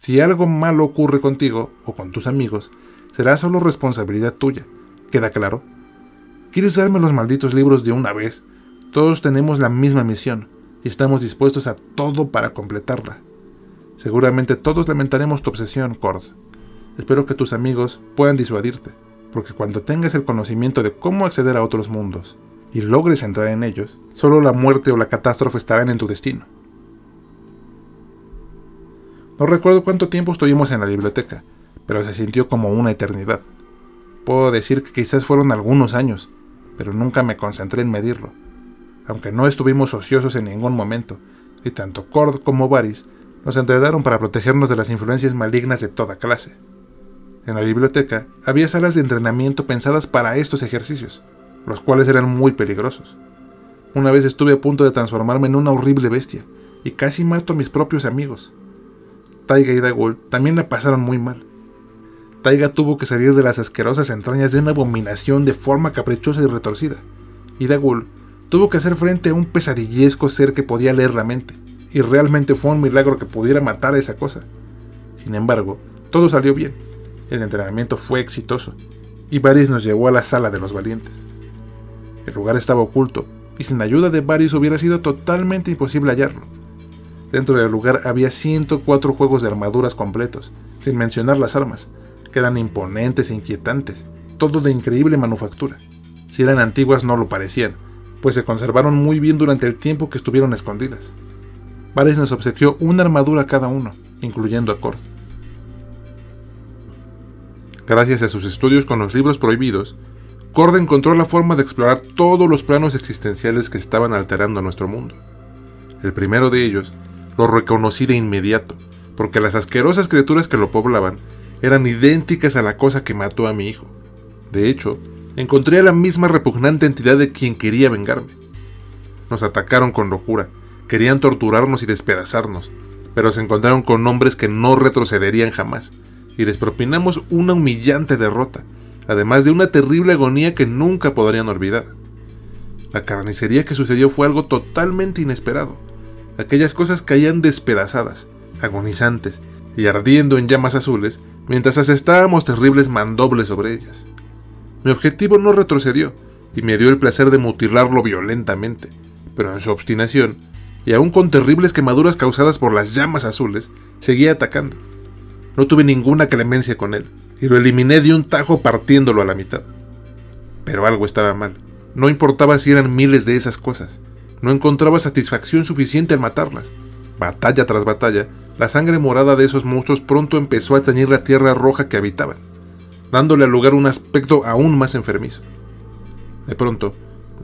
Si algo malo ocurre contigo o con tus amigos, será solo responsabilidad tuya ¿Queda claro? ¿Quieres darme los malditos libros de una vez? Todos tenemos la misma misión y estamos dispuestos a todo para completarla. Seguramente todos lamentaremos tu obsesión, Cord. Espero que tus amigos puedan disuadirte, porque cuando tengas el conocimiento de cómo acceder a otros mundos y logres entrar en ellos, solo la muerte o la catástrofe estarán en tu destino. No recuerdo cuánto tiempo estuvimos en la biblioteca, pero se sintió como una eternidad. Puedo decir que quizás fueron algunos años, pero nunca me concentré en medirlo. Aunque no estuvimos ociosos en ningún momento, y tanto Cord como Varys nos entrenaron para protegernos de las influencias malignas de toda clase. En la biblioteca había salas de entrenamiento pensadas para estos ejercicios, los cuales eran muy peligrosos. Una vez estuve a punto de transformarme en una horrible bestia, y casi mato a mis propios amigos. Taiga y Dagul también la pasaron muy mal. Taiga tuvo que salir de las asquerosas entrañas de una abominación de forma caprichosa y retorcida, y Dagul tuvo que hacer frente a un pesadillesco ser que podía leer la mente, y realmente fue un milagro que pudiera matar a esa cosa. Sin embargo, todo salió bien. El entrenamiento fue exitoso, y Varys nos llevó a la sala de los valientes. El lugar estaba oculto, y sin ayuda de Varys hubiera sido totalmente imposible hallarlo. Dentro del lugar había 104 juegos de armaduras completos, sin mencionar las armas, que eran imponentes e inquietantes, todo de increíble manufactura. Si eran antiguas no lo parecían, pues se conservaron muy bien durante el tiempo que estuvieron escondidas. Varys nos obsequió una armadura cada uno, incluyendo a Cord. Gracias a sus estudios con los libros prohibidos, Cord encontró la forma de explorar todos los planos existenciales que estaban alterando nuestro mundo. El primero de ellos lo reconocí de inmediato, porque las asquerosas criaturas que lo poblaban eran idénticas a la cosa que mató a mi hijo. De hecho, encontré a la misma repugnante entidad de quien quería vengarme. Nos atacaron con locura, querían torturarnos y despedazarnos, pero se encontraron con hombres que no retrocederían jamás, y les propinamos una humillante derrota, además de una terrible agonía que nunca podrían olvidar. La carnicería que sucedió fue algo totalmente inesperado. Aquellas cosas caían despedazadas, agonizantes y ardiendo en llamas azules mientras asestábamos terribles mandobles sobre ellas. Mi objetivo no retrocedió y me dio el placer de mutilarlo violentamente, pero en su obstinación, y aún con terribles quemaduras causadas por las llamas azules, seguía atacando. No tuve ninguna clemencia con él, y lo eliminé de un tajo partiéndolo a la mitad. Pero algo estaba mal. No importaba si eran miles de esas cosas. No encontraba satisfacción suficiente al matarlas. Batalla tras batalla, la sangre morada de esos monstruos pronto empezó a teñir la tierra roja que habitaban, dándole al lugar un aspecto aún más enfermizo. De pronto,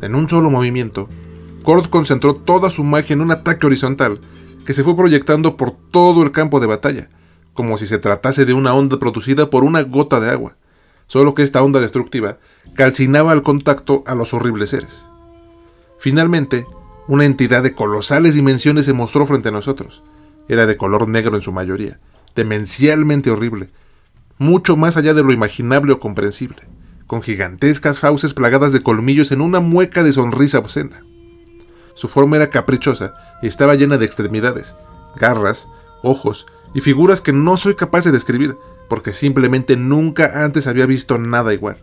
en un solo movimiento, Cord concentró toda su magia en un ataque horizontal que se fue proyectando por todo el campo de batalla, como si se tratase de una onda producida por una gota de agua, solo que esta onda destructiva calcinaba al contacto a los horribles seres. Finalmente, una entidad de colosales dimensiones se mostró frente a nosotros, era de color negro en su mayoría, demencialmente horrible, mucho más allá de lo imaginable o comprensible, con gigantescas fauces plagadas de colmillos en una mueca de sonrisa obscena. Su forma era caprichosa y estaba llena de extremidades, garras, ojos y figuras que no soy capaz de describir, porque simplemente nunca antes había visto nada igual.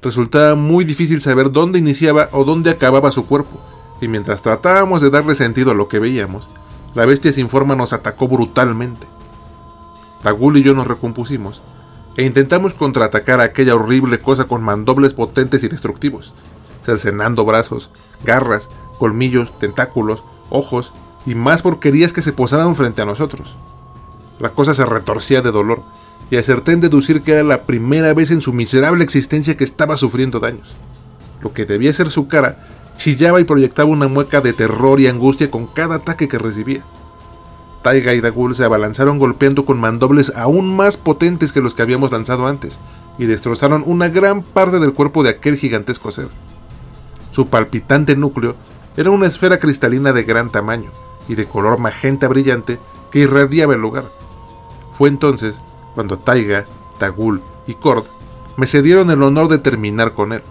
Resultaba muy difícil saber dónde iniciaba o dónde acababa su cuerpo, y mientras tratábamos de darle sentido a lo que veíamos, la bestia sin forma nos atacó brutalmente. Tagul y yo nos recompusimos e intentamos contraatacar a aquella horrible cosa con mandobles potentes y destructivos, cercenando brazos, garras, colmillos, tentáculos, ojos y más porquerías que se posaban frente a nosotros. La cosa se retorcía de dolor y acerté en deducir que era la primera vez en su miserable existencia que estaba sufriendo daños. Lo que debía ser su cara chillaba y proyectaba una mueca de terror y angustia con cada ataque que recibía. Taiga y Dagul se abalanzaron golpeando con mandobles aún más potentes que los que habíamos lanzado antes, y destrozaron una gran parte del cuerpo de aquel gigantesco ser. Su palpitante núcleo era una esfera cristalina de gran tamaño y de color magenta brillante que irradiaba el lugar. Fue entonces cuando Taiga, Dagul y Cord me cedieron el honor de terminar con él.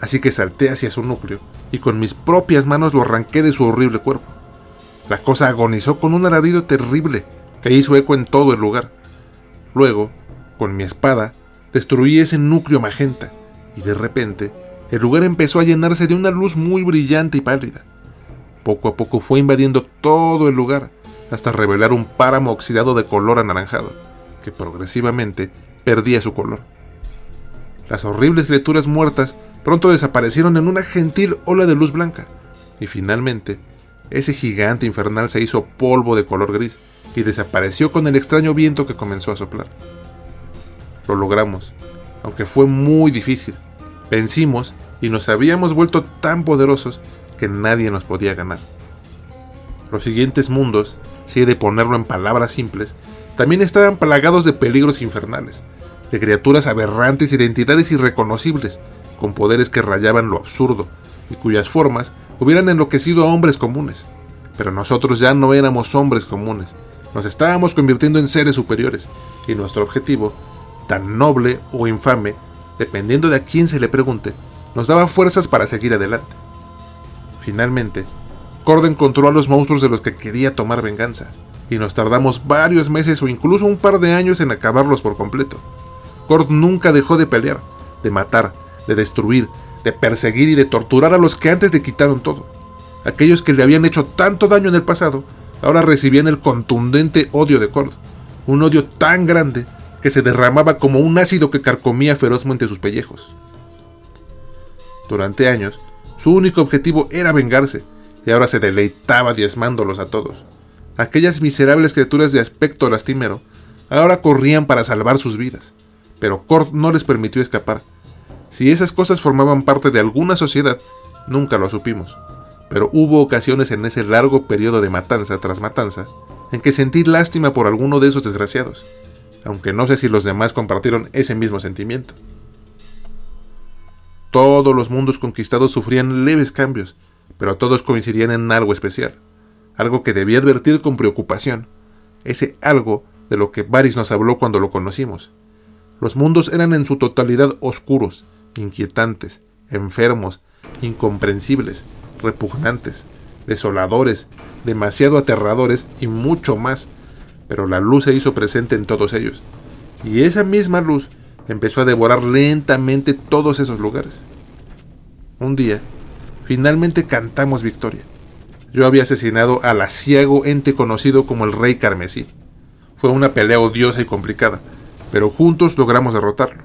Así que salté hacia su núcleo y con mis propias manos lo arranqué de su horrible cuerpo. La cosa agonizó con un alarido terrible que hizo eco en todo el lugar. Luego, con mi espada, destruí ese núcleo magenta y de repente el lugar empezó a llenarse de una luz muy brillante y pálida. Poco a poco fue invadiendo todo el lugar hasta revelar un páramo oxidado de color anaranjado, que progresivamente perdía su color. Las horribles criaturas muertas pronto desaparecieron en una gentil ola de luz blanca, y finalmente ese gigante infernal se hizo polvo de color gris y desapareció con el extraño viento que comenzó a soplar. Lo logramos, aunque fue muy difícil. Vencimos y nos habíamos vuelto tan poderosos que nadie nos podía ganar. Los siguientes mundos, si he de ponerlo en palabras simples, también estaban plagados de peligros infernales, de criaturas aberrantes y de entidades irreconocibles, con poderes que rayaban lo absurdo, y cuyas formas hubieran enloquecido a hombres comunes. Pero nosotros ya no éramos hombres comunes, nos estábamos convirtiendo en seres superiores, y nuestro objetivo tan noble o infame, dependiendo de a quién se le pregunte, nos daba fuerzas para seguir adelante. Finalmente, Cord encontró a los monstruos de los que quería tomar venganza, y nos tardamos varios meses o incluso un par de años en acabarlos por completo. Cord nunca dejó de pelear, de matar, de destruir, de perseguir y de torturar a los que antes le quitaron todo. Aquellos que le habían hecho tanto daño en el pasado, ahora recibían el contundente odio de Cord, un odio tan grande que se derramaba como un ácido que carcomía ferozmente sus pellejos. Durante años, su único objetivo era vengarse, y ahora se deleitaba diezmándolos a todos. Aquellas miserables criaturas de aspecto lastimero ahora corrían para salvar sus vidas, pero Kord no les permitió escapar. Si esas cosas formaban parte de alguna sociedad, nunca lo supimos, pero hubo ocasiones en ese largo periodo de matanza tras matanza en que sentí lástima por alguno de esos desgraciados, aunque no sé si los demás compartieron ese mismo sentimiento. Todos los mundos conquistados sufrían leves cambios, pero todos coincidían en algo especial, algo que debía advertir con preocupación, ese algo de lo que Varys nos habló cuando lo conocimos. Los mundos eran en su totalidad oscuros, inquietantes, enfermos, incomprensibles, repugnantes, desoladores, demasiado aterradores y mucho más, pero la luz se hizo presente en todos ellos, y esa misma luz empezó a devorar lentamente todos esos lugares. Un día, Finalmente cantamos victoria. Yo había asesinado al asiago ente conocido como el Rey Carmesí. Fue una pelea odiosa y complicada, pero juntos logramos derrotarlo.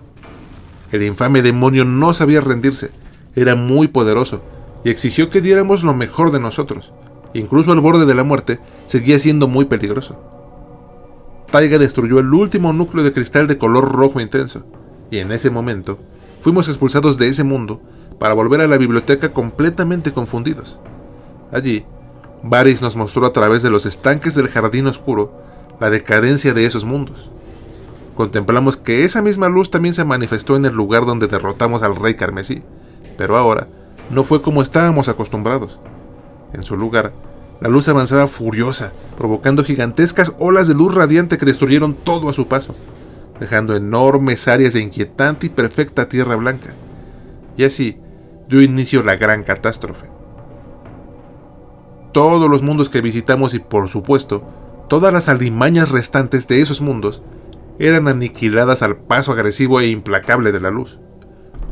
El infame demonio no sabía rendirse, era muy poderoso y exigió que diéramos lo mejor de nosotros. Incluso al borde de la muerte, seguía siendo muy peligroso. Taiga destruyó el último núcleo de cristal de color rojo intenso, y en ese momento fuimos expulsados de ese mundo para volver a la biblioteca completamente confundidos. Allí, Varys nos mostró a través de los estanques del jardín oscuro la decadencia de esos mundos. Contemplamos que esa misma luz también se manifestó en el lugar donde derrotamos al rey carmesí, pero ahora no fue como estábamos acostumbrados. En su lugar, la luz avanzaba furiosa, provocando gigantescas olas de luz radiante que destruyeron todo a su paso, dejando enormes áreas de inquietante y perfecta tierra blanca. Y así, dio inicio la gran catástrofe. Todos los mundos que visitamos y por supuesto, todas las alimañas restantes de esos mundos eran aniquiladas al paso agresivo e implacable de la luz.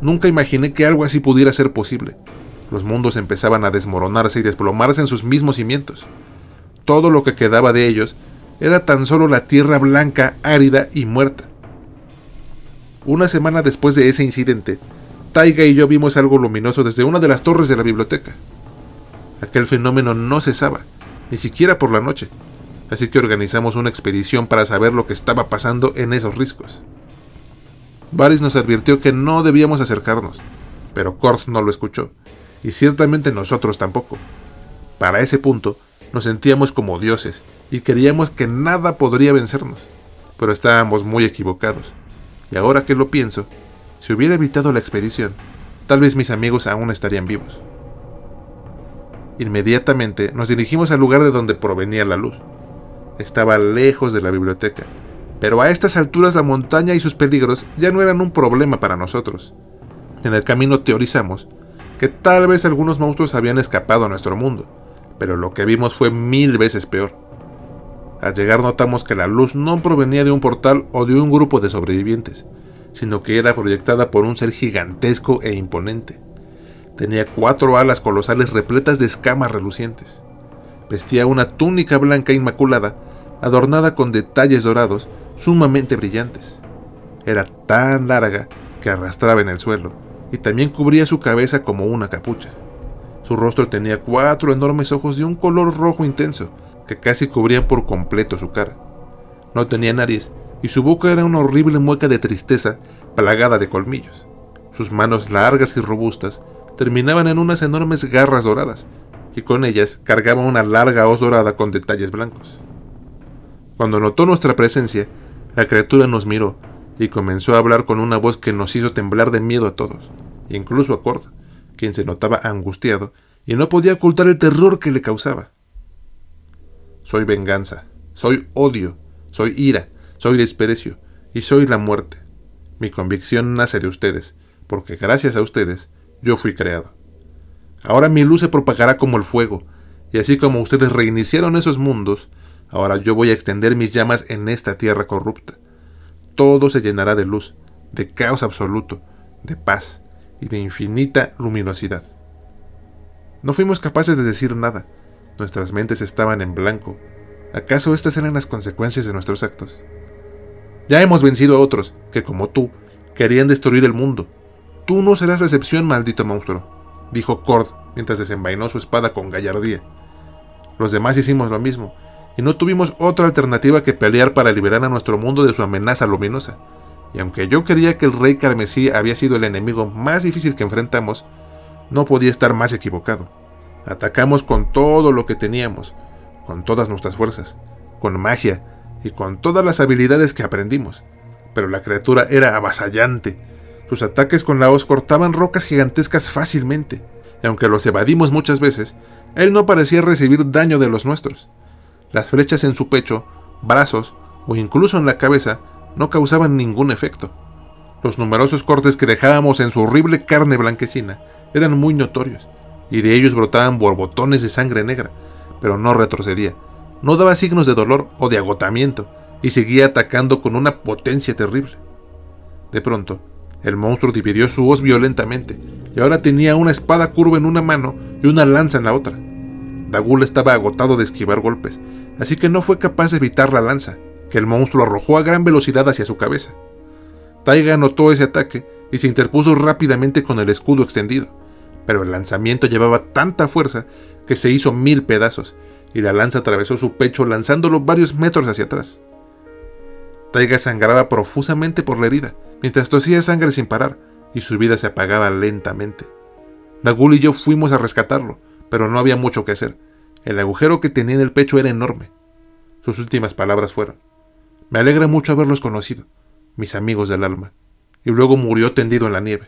Nunca imaginé que algo así pudiera ser posible. Los mundos empezaban a desmoronarse y desplomarse en sus mismos cimientos. Todo lo que quedaba de ellos era tan solo la tierra blanca, árida y muerta. Una semana después de ese incidente, Taiga y yo vimos algo luminoso desde una de las torres de la biblioteca. Aquel fenómeno no cesaba, ni siquiera por la noche, así que organizamos una expedición para saber lo que estaba pasando en esos riscos. Varys nos advirtió que no debíamos acercarnos, pero Kord no lo escuchó, y ciertamente nosotros tampoco. Para ese punto, nos sentíamos como dioses y creíamos que nada podría vencernos, pero estábamos muy equivocados. Y ahora que lo pienso, si hubiera evitado la expedición, tal vez mis amigos aún estarían vivos. Inmediatamente nos dirigimos al lugar de donde provenía la luz. Estaba lejos de la biblioteca, pero a estas alturas la montaña y sus peligros ya no eran un problema para nosotros. En el camino teorizamos que tal vez algunos monstruos habían escapado a nuestro mundo, pero lo que vimos fue mil veces peor. Al llegar notamos que la luz no provenía de un portal o de un grupo de sobrevivientes, sino que era proyectada por un ser gigantesco e imponente. Tenía cuatro alas colosales repletas de escamas relucientes. Vestía una túnica blanca inmaculada, adornada con detalles dorados sumamente brillantes. Era tan larga que arrastraba en el suelo, y también cubría su cabeza como una capucha. Su rostro tenía cuatro enormes ojos de un color rojo intenso, que casi cubrían por completo su cara. No tenía nariz, y su boca era una horrible mueca de tristeza plagada de colmillos. Sus manos largas y robustas terminaban en unas enormes garras doradas, y con ellas cargaba una larga hoz dorada con detalles blancos. Cuando notó nuestra presencia, la criatura nos miró y comenzó a hablar con una voz que nos hizo temblar de miedo a todos, incluso a Cord, quien se notaba angustiado y no podía ocultar el terror que le causaba. Soy venganza, soy odio, soy ira, soy desprecio y soy la muerte. Mi convicción nace de ustedes, porque gracias a ustedes yo fui creado. Ahora mi luz se propagará como el fuego, y así como ustedes reiniciaron esos mundos, ahora yo voy a extender mis llamas en esta tierra corrupta. Todo se llenará de luz, de caos absoluto, de paz y de infinita luminosidad. No fuimos capaces de decir nada, nuestras mentes estaban en blanco. ¿Acaso estas eran las consecuencias de nuestros actos? Ya hemos vencido a otros, que como tú, querían destruir el mundo. Tú no serás la excepción, maldito monstruo, dijo Cord mientras desenvainó su espada con gallardía. Los demás hicimos lo mismo, y no tuvimos otra alternativa que pelear para liberar a nuestro mundo de su amenaza luminosa. Y aunque yo creía que el rey carmesí había sido el enemigo más difícil que enfrentamos, no podía estar más equivocado. Atacamos con todo lo que teníamos, con todas nuestras fuerzas, con magia y con todas las habilidades que aprendimos. Pero la criatura era avasallante. Sus ataques con la hoz cortaban rocas gigantescas fácilmente, y aunque los evadimos muchas veces, él no parecía recibir daño de los nuestros. Las flechas en su pecho, brazos o incluso en la cabeza no causaban ningún efecto. Los numerosos cortes que dejábamos en su horrible carne blanquecina eran muy notorios, y de ellos brotaban borbotones de sangre negra, pero no retrocedía, no daba signos de dolor o de agotamiento, y seguía atacando con una potencia terrible. De pronto, el monstruo dividió su hoz violentamente, y ahora tenía una espada curva en una mano y una lanza en la otra. Dagul estaba agotado de esquivar golpes, así que no fue capaz de evitar la lanza, que el monstruo arrojó a gran velocidad hacia su cabeza. Taiga notó ese ataque y se interpuso rápidamente con el escudo extendido, pero el lanzamiento llevaba tanta fuerza que se hizo mil pedazos y la lanza atravesó su pecho lanzándolo varios metros hacia atrás. Taiga sangraba profusamente por la herida, mientras tosía sangre sin parar, y su vida se apagaba lentamente. Dagul y yo fuimos a rescatarlo, pero no había mucho que hacer. El agujero que tenía en el pecho era enorme. Sus últimas palabras fueron, me alegra mucho haberlos conocido, mis amigos del alma. Y luego murió tendido en la nieve.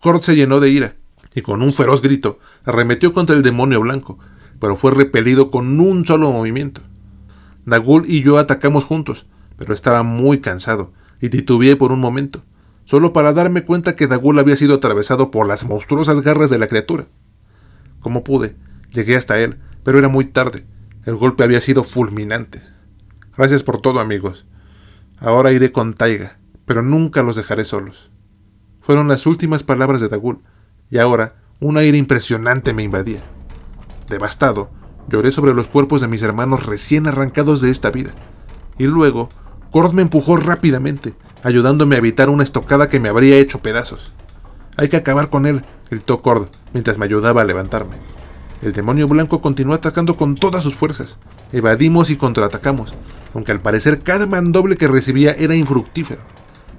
Kord se llenó de ira, y con un feroz grito arremetió contra el demonio blanco, pero fue repelido con un solo movimiento. Nagul y yo atacamos juntos, pero estaba muy cansado, y titubeé por un momento, solo para darme cuenta que Dagul había sido atravesado por las monstruosas garras de la criatura. Como pude, llegué hasta él, pero era muy tarde. El golpe había sido fulminante. Gracias por todo, amigos. Ahora iré con Taiga, pero nunca los dejaré solos. Fueron las últimas palabras de Dagul, y ahora un aire impresionante me invadía. Devastado, lloré sobre los cuerpos de mis hermanos recién arrancados de esta vida. Y luego, Cord me empujó rápidamente, ayudándome a evitar una estocada que me habría hecho pedazos. Hay que acabar con él, gritó Cord mientras me ayudaba a levantarme. El demonio blanco continuó atacando con todas sus fuerzas. Evadimos y contraatacamos, aunque al parecer cada mandoble que recibía era infructífero.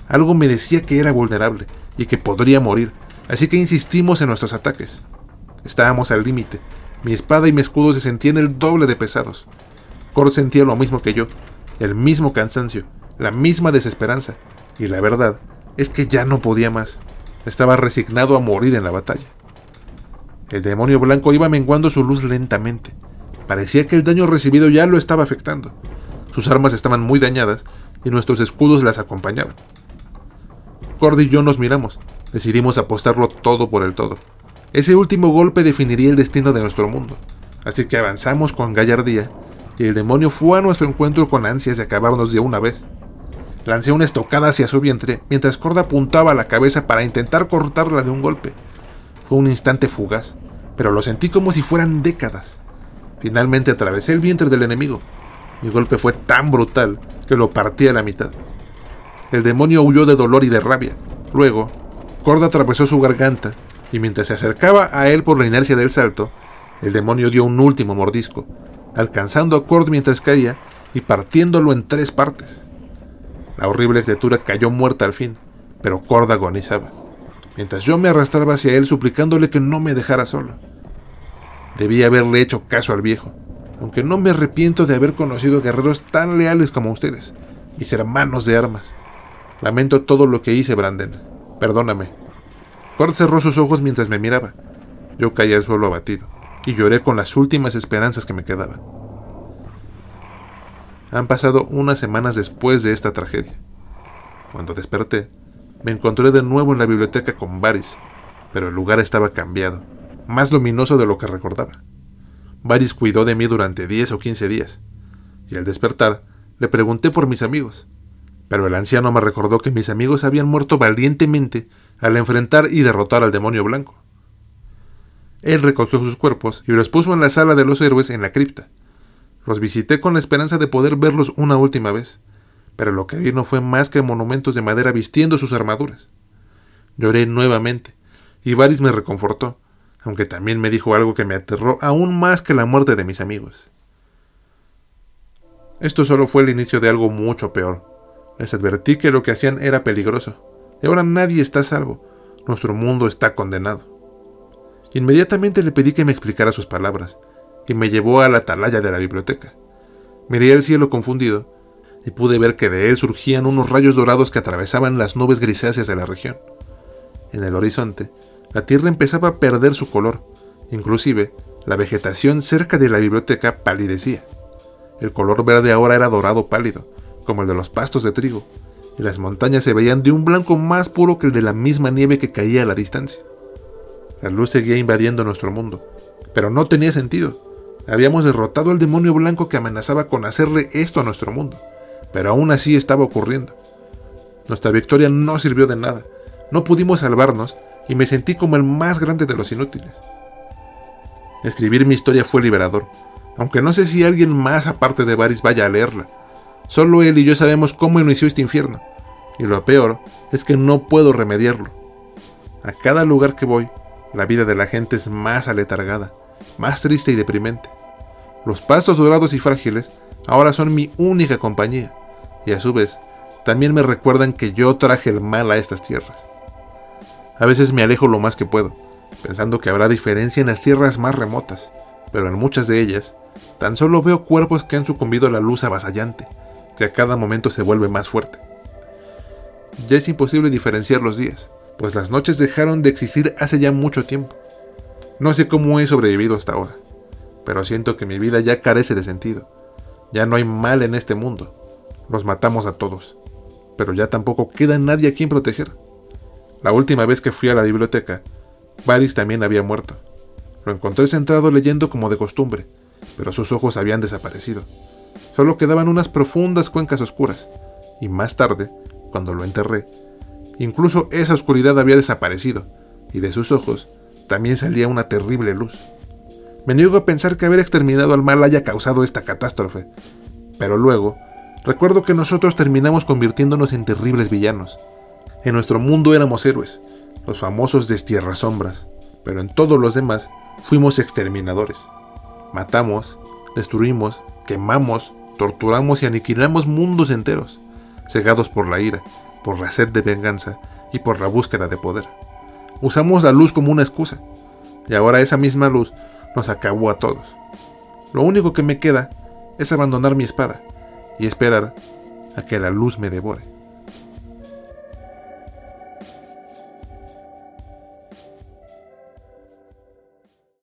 Algo me decía que era vulnerable y que podría morir, así que insistimos en nuestros ataques. Estábamos al límite. Mi espada y mi escudo se sentían el doble de pesados. Cor sentía lo mismo que yo, el mismo cansancio, la misma desesperanza, y la verdad es que ya no podía más. Estaba resignado a morir en la batalla. El demonio blanco iba menguando su luz lentamente. Parecía que el daño recibido ya lo estaba afectando. Sus armas estaban muy dañadas y nuestros escudos las acompañaban. Cord y yo nos miramos. Decidimos apostarlo todo por el todo. Ese último golpe definiría el destino de nuestro mundo. Así que avanzamos con gallardía y el demonio fue a nuestro encuentro con ansias de acabarnos de una vez. Lancé una estocada hacia su vientre mientras Cord apuntaba la cabeza para intentar cortarla de un golpe fue un instante fugaz, pero lo sentí como si fueran décadas. Finalmente atravesé el vientre del enemigo. Mi golpe fue tan brutal que lo partí a la mitad. El demonio huyó de dolor y de rabia. Luego, Cord atravesó su garganta y mientras se acercaba a él por la inercia del salto, el demonio dio un último mordisco, alcanzando a Cord mientras caía y partiéndolo en tres partes. La horrible criatura cayó muerta al fin, pero Cord agonizaba mientras yo me arrastraba hacia él suplicándole que no me dejara solo. Debía haberle hecho caso al viejo, aunque no me arrepiento de haber conocido guerreros tan leales como ustedes, mis hermanos de armas. Lamento todo lo que hice, Branden. Perdóname. Cord cerró sus ojos mientras me miraba. Yo caí al suelo abatido y lloré con las últimas esperanzas que me quedaban. Han pasado unas semanas después de esta tragedia. Cuando desperté, me encontré de nuevo en la biblioteca con Varys, pero el lugar estaba cambiado, más luminoso de lo que recordaba. Varys cuidó de mí durante 10 o 15 días, y al despertar le pregunté por mis amigos, pero el anciano me recordó que mis amigos habían muerto valientemente al enfrentar y derrotar al demonio blanco. Él recogió sus cuerpos y los puso en la sala de los héroes en la cripta. Los visité con la esperanza de poder verlos una última vez, pero lo que vi no fue más que monumentos de madera vistiendo sus armaduras. Lloré nuevamente, y Varys me reconfortó, aunque también me dijo algo que me aterró aún más que la muerte de mis amigos. Esto solo fue el inicio de algo mucho peor. Les advertí que lo que hacían era peligroso, y ahora nadie está salvo. Nuestro mundo está condenado. Inmediatamente le pedí que me explicara sus palabras, y me llevó a la atalaya de la biblioteca. Miré el cielo confundido, y pude ver que de él surgían unos rayos dorados que atravesaban las nubes grisáceas de la región. En el horizonte, la tierra empezaba a perder su color, inclusive la vegetación cerca de la biblioteca palidecía. El color verde ahora era dorado pálido, como el de los pastos de trigo, y las montañas se veían de un blanco más puro que el de la misma nieve que caía a la distancia. La luz seguía invadiendo nuestro mundo, pero no tenía sentido. Habíamos derrotado al demonio blanco que amenazaba con hacerle esto a nuestro mundo, pero aún así estaba ocurriendo. Nuestra victoria no sirvió de nada, no pudimos salvarnos y me sentí como el más grande de los inútiles. Escribir mi historia fue liberador, aunque no sé si alguien más aparte de Varys vaya a leerla. Solo él y yo sabemos cómo inició este infierno, y lo peor es que no puedo remediarlo. A cada lugar que voy, la vida de la gente es más aletargada, más triste y deprimente. Los pastos dorados y frágiles ahora son mi única compañía, y a su vez también me recuerdan que yo traje el mal a estas tierras. A veces me alejo lo más que puedo, pensando que habrá diferencia en las tierras más remotas, pero en muchas de ellas tan solo veo cuerpos que han sucumbido a la luz avasallante, que a cada momento se vuelve más fuerte. Ya es imposible diferenciar los días, pues las noches dejaron de existir hace ya mucho tiempo. No sé cómo he sobrevivido hasta ahora, pero siento que mi vida ya carece de sentido. Ya no hay mal en este mundo. Los matamos a todos, pero ya tampoco queda nadie a quien proteger. La última vez que fui a la biblioteca, Varys también había muerto. Lo encontré sentado leyendo como de costumbre, pero sus ojos habían desaparecido. Solo quedaban unas profundas cuencas oscuras, y más tarde, cuando lo enterré, Incluso esa oscuridad había desaparecido, y de sus ojos también salía una terrible luz. Me niego a pensar que haber exterminado al mal haya causado esta catástrofe, pero luego recuerdo que nosotros terminamos convirtiéndonos en terribles villanos. En nuestro mundo éramos héroes, los famosos destierrasombras, pero en todos los demás fuimos exterminadores. Matamos, destruimos, quemamos, torturamos y aniquilamos mundos enteros, cegados por la ira, por la sed de venganza y por la búsqueda de poder. Usamos la luz como una excusa, y ahora esa misma luz nos acabó a todos. Lo único que me queda es abandonar mi espada y esperar a que la luz me devore.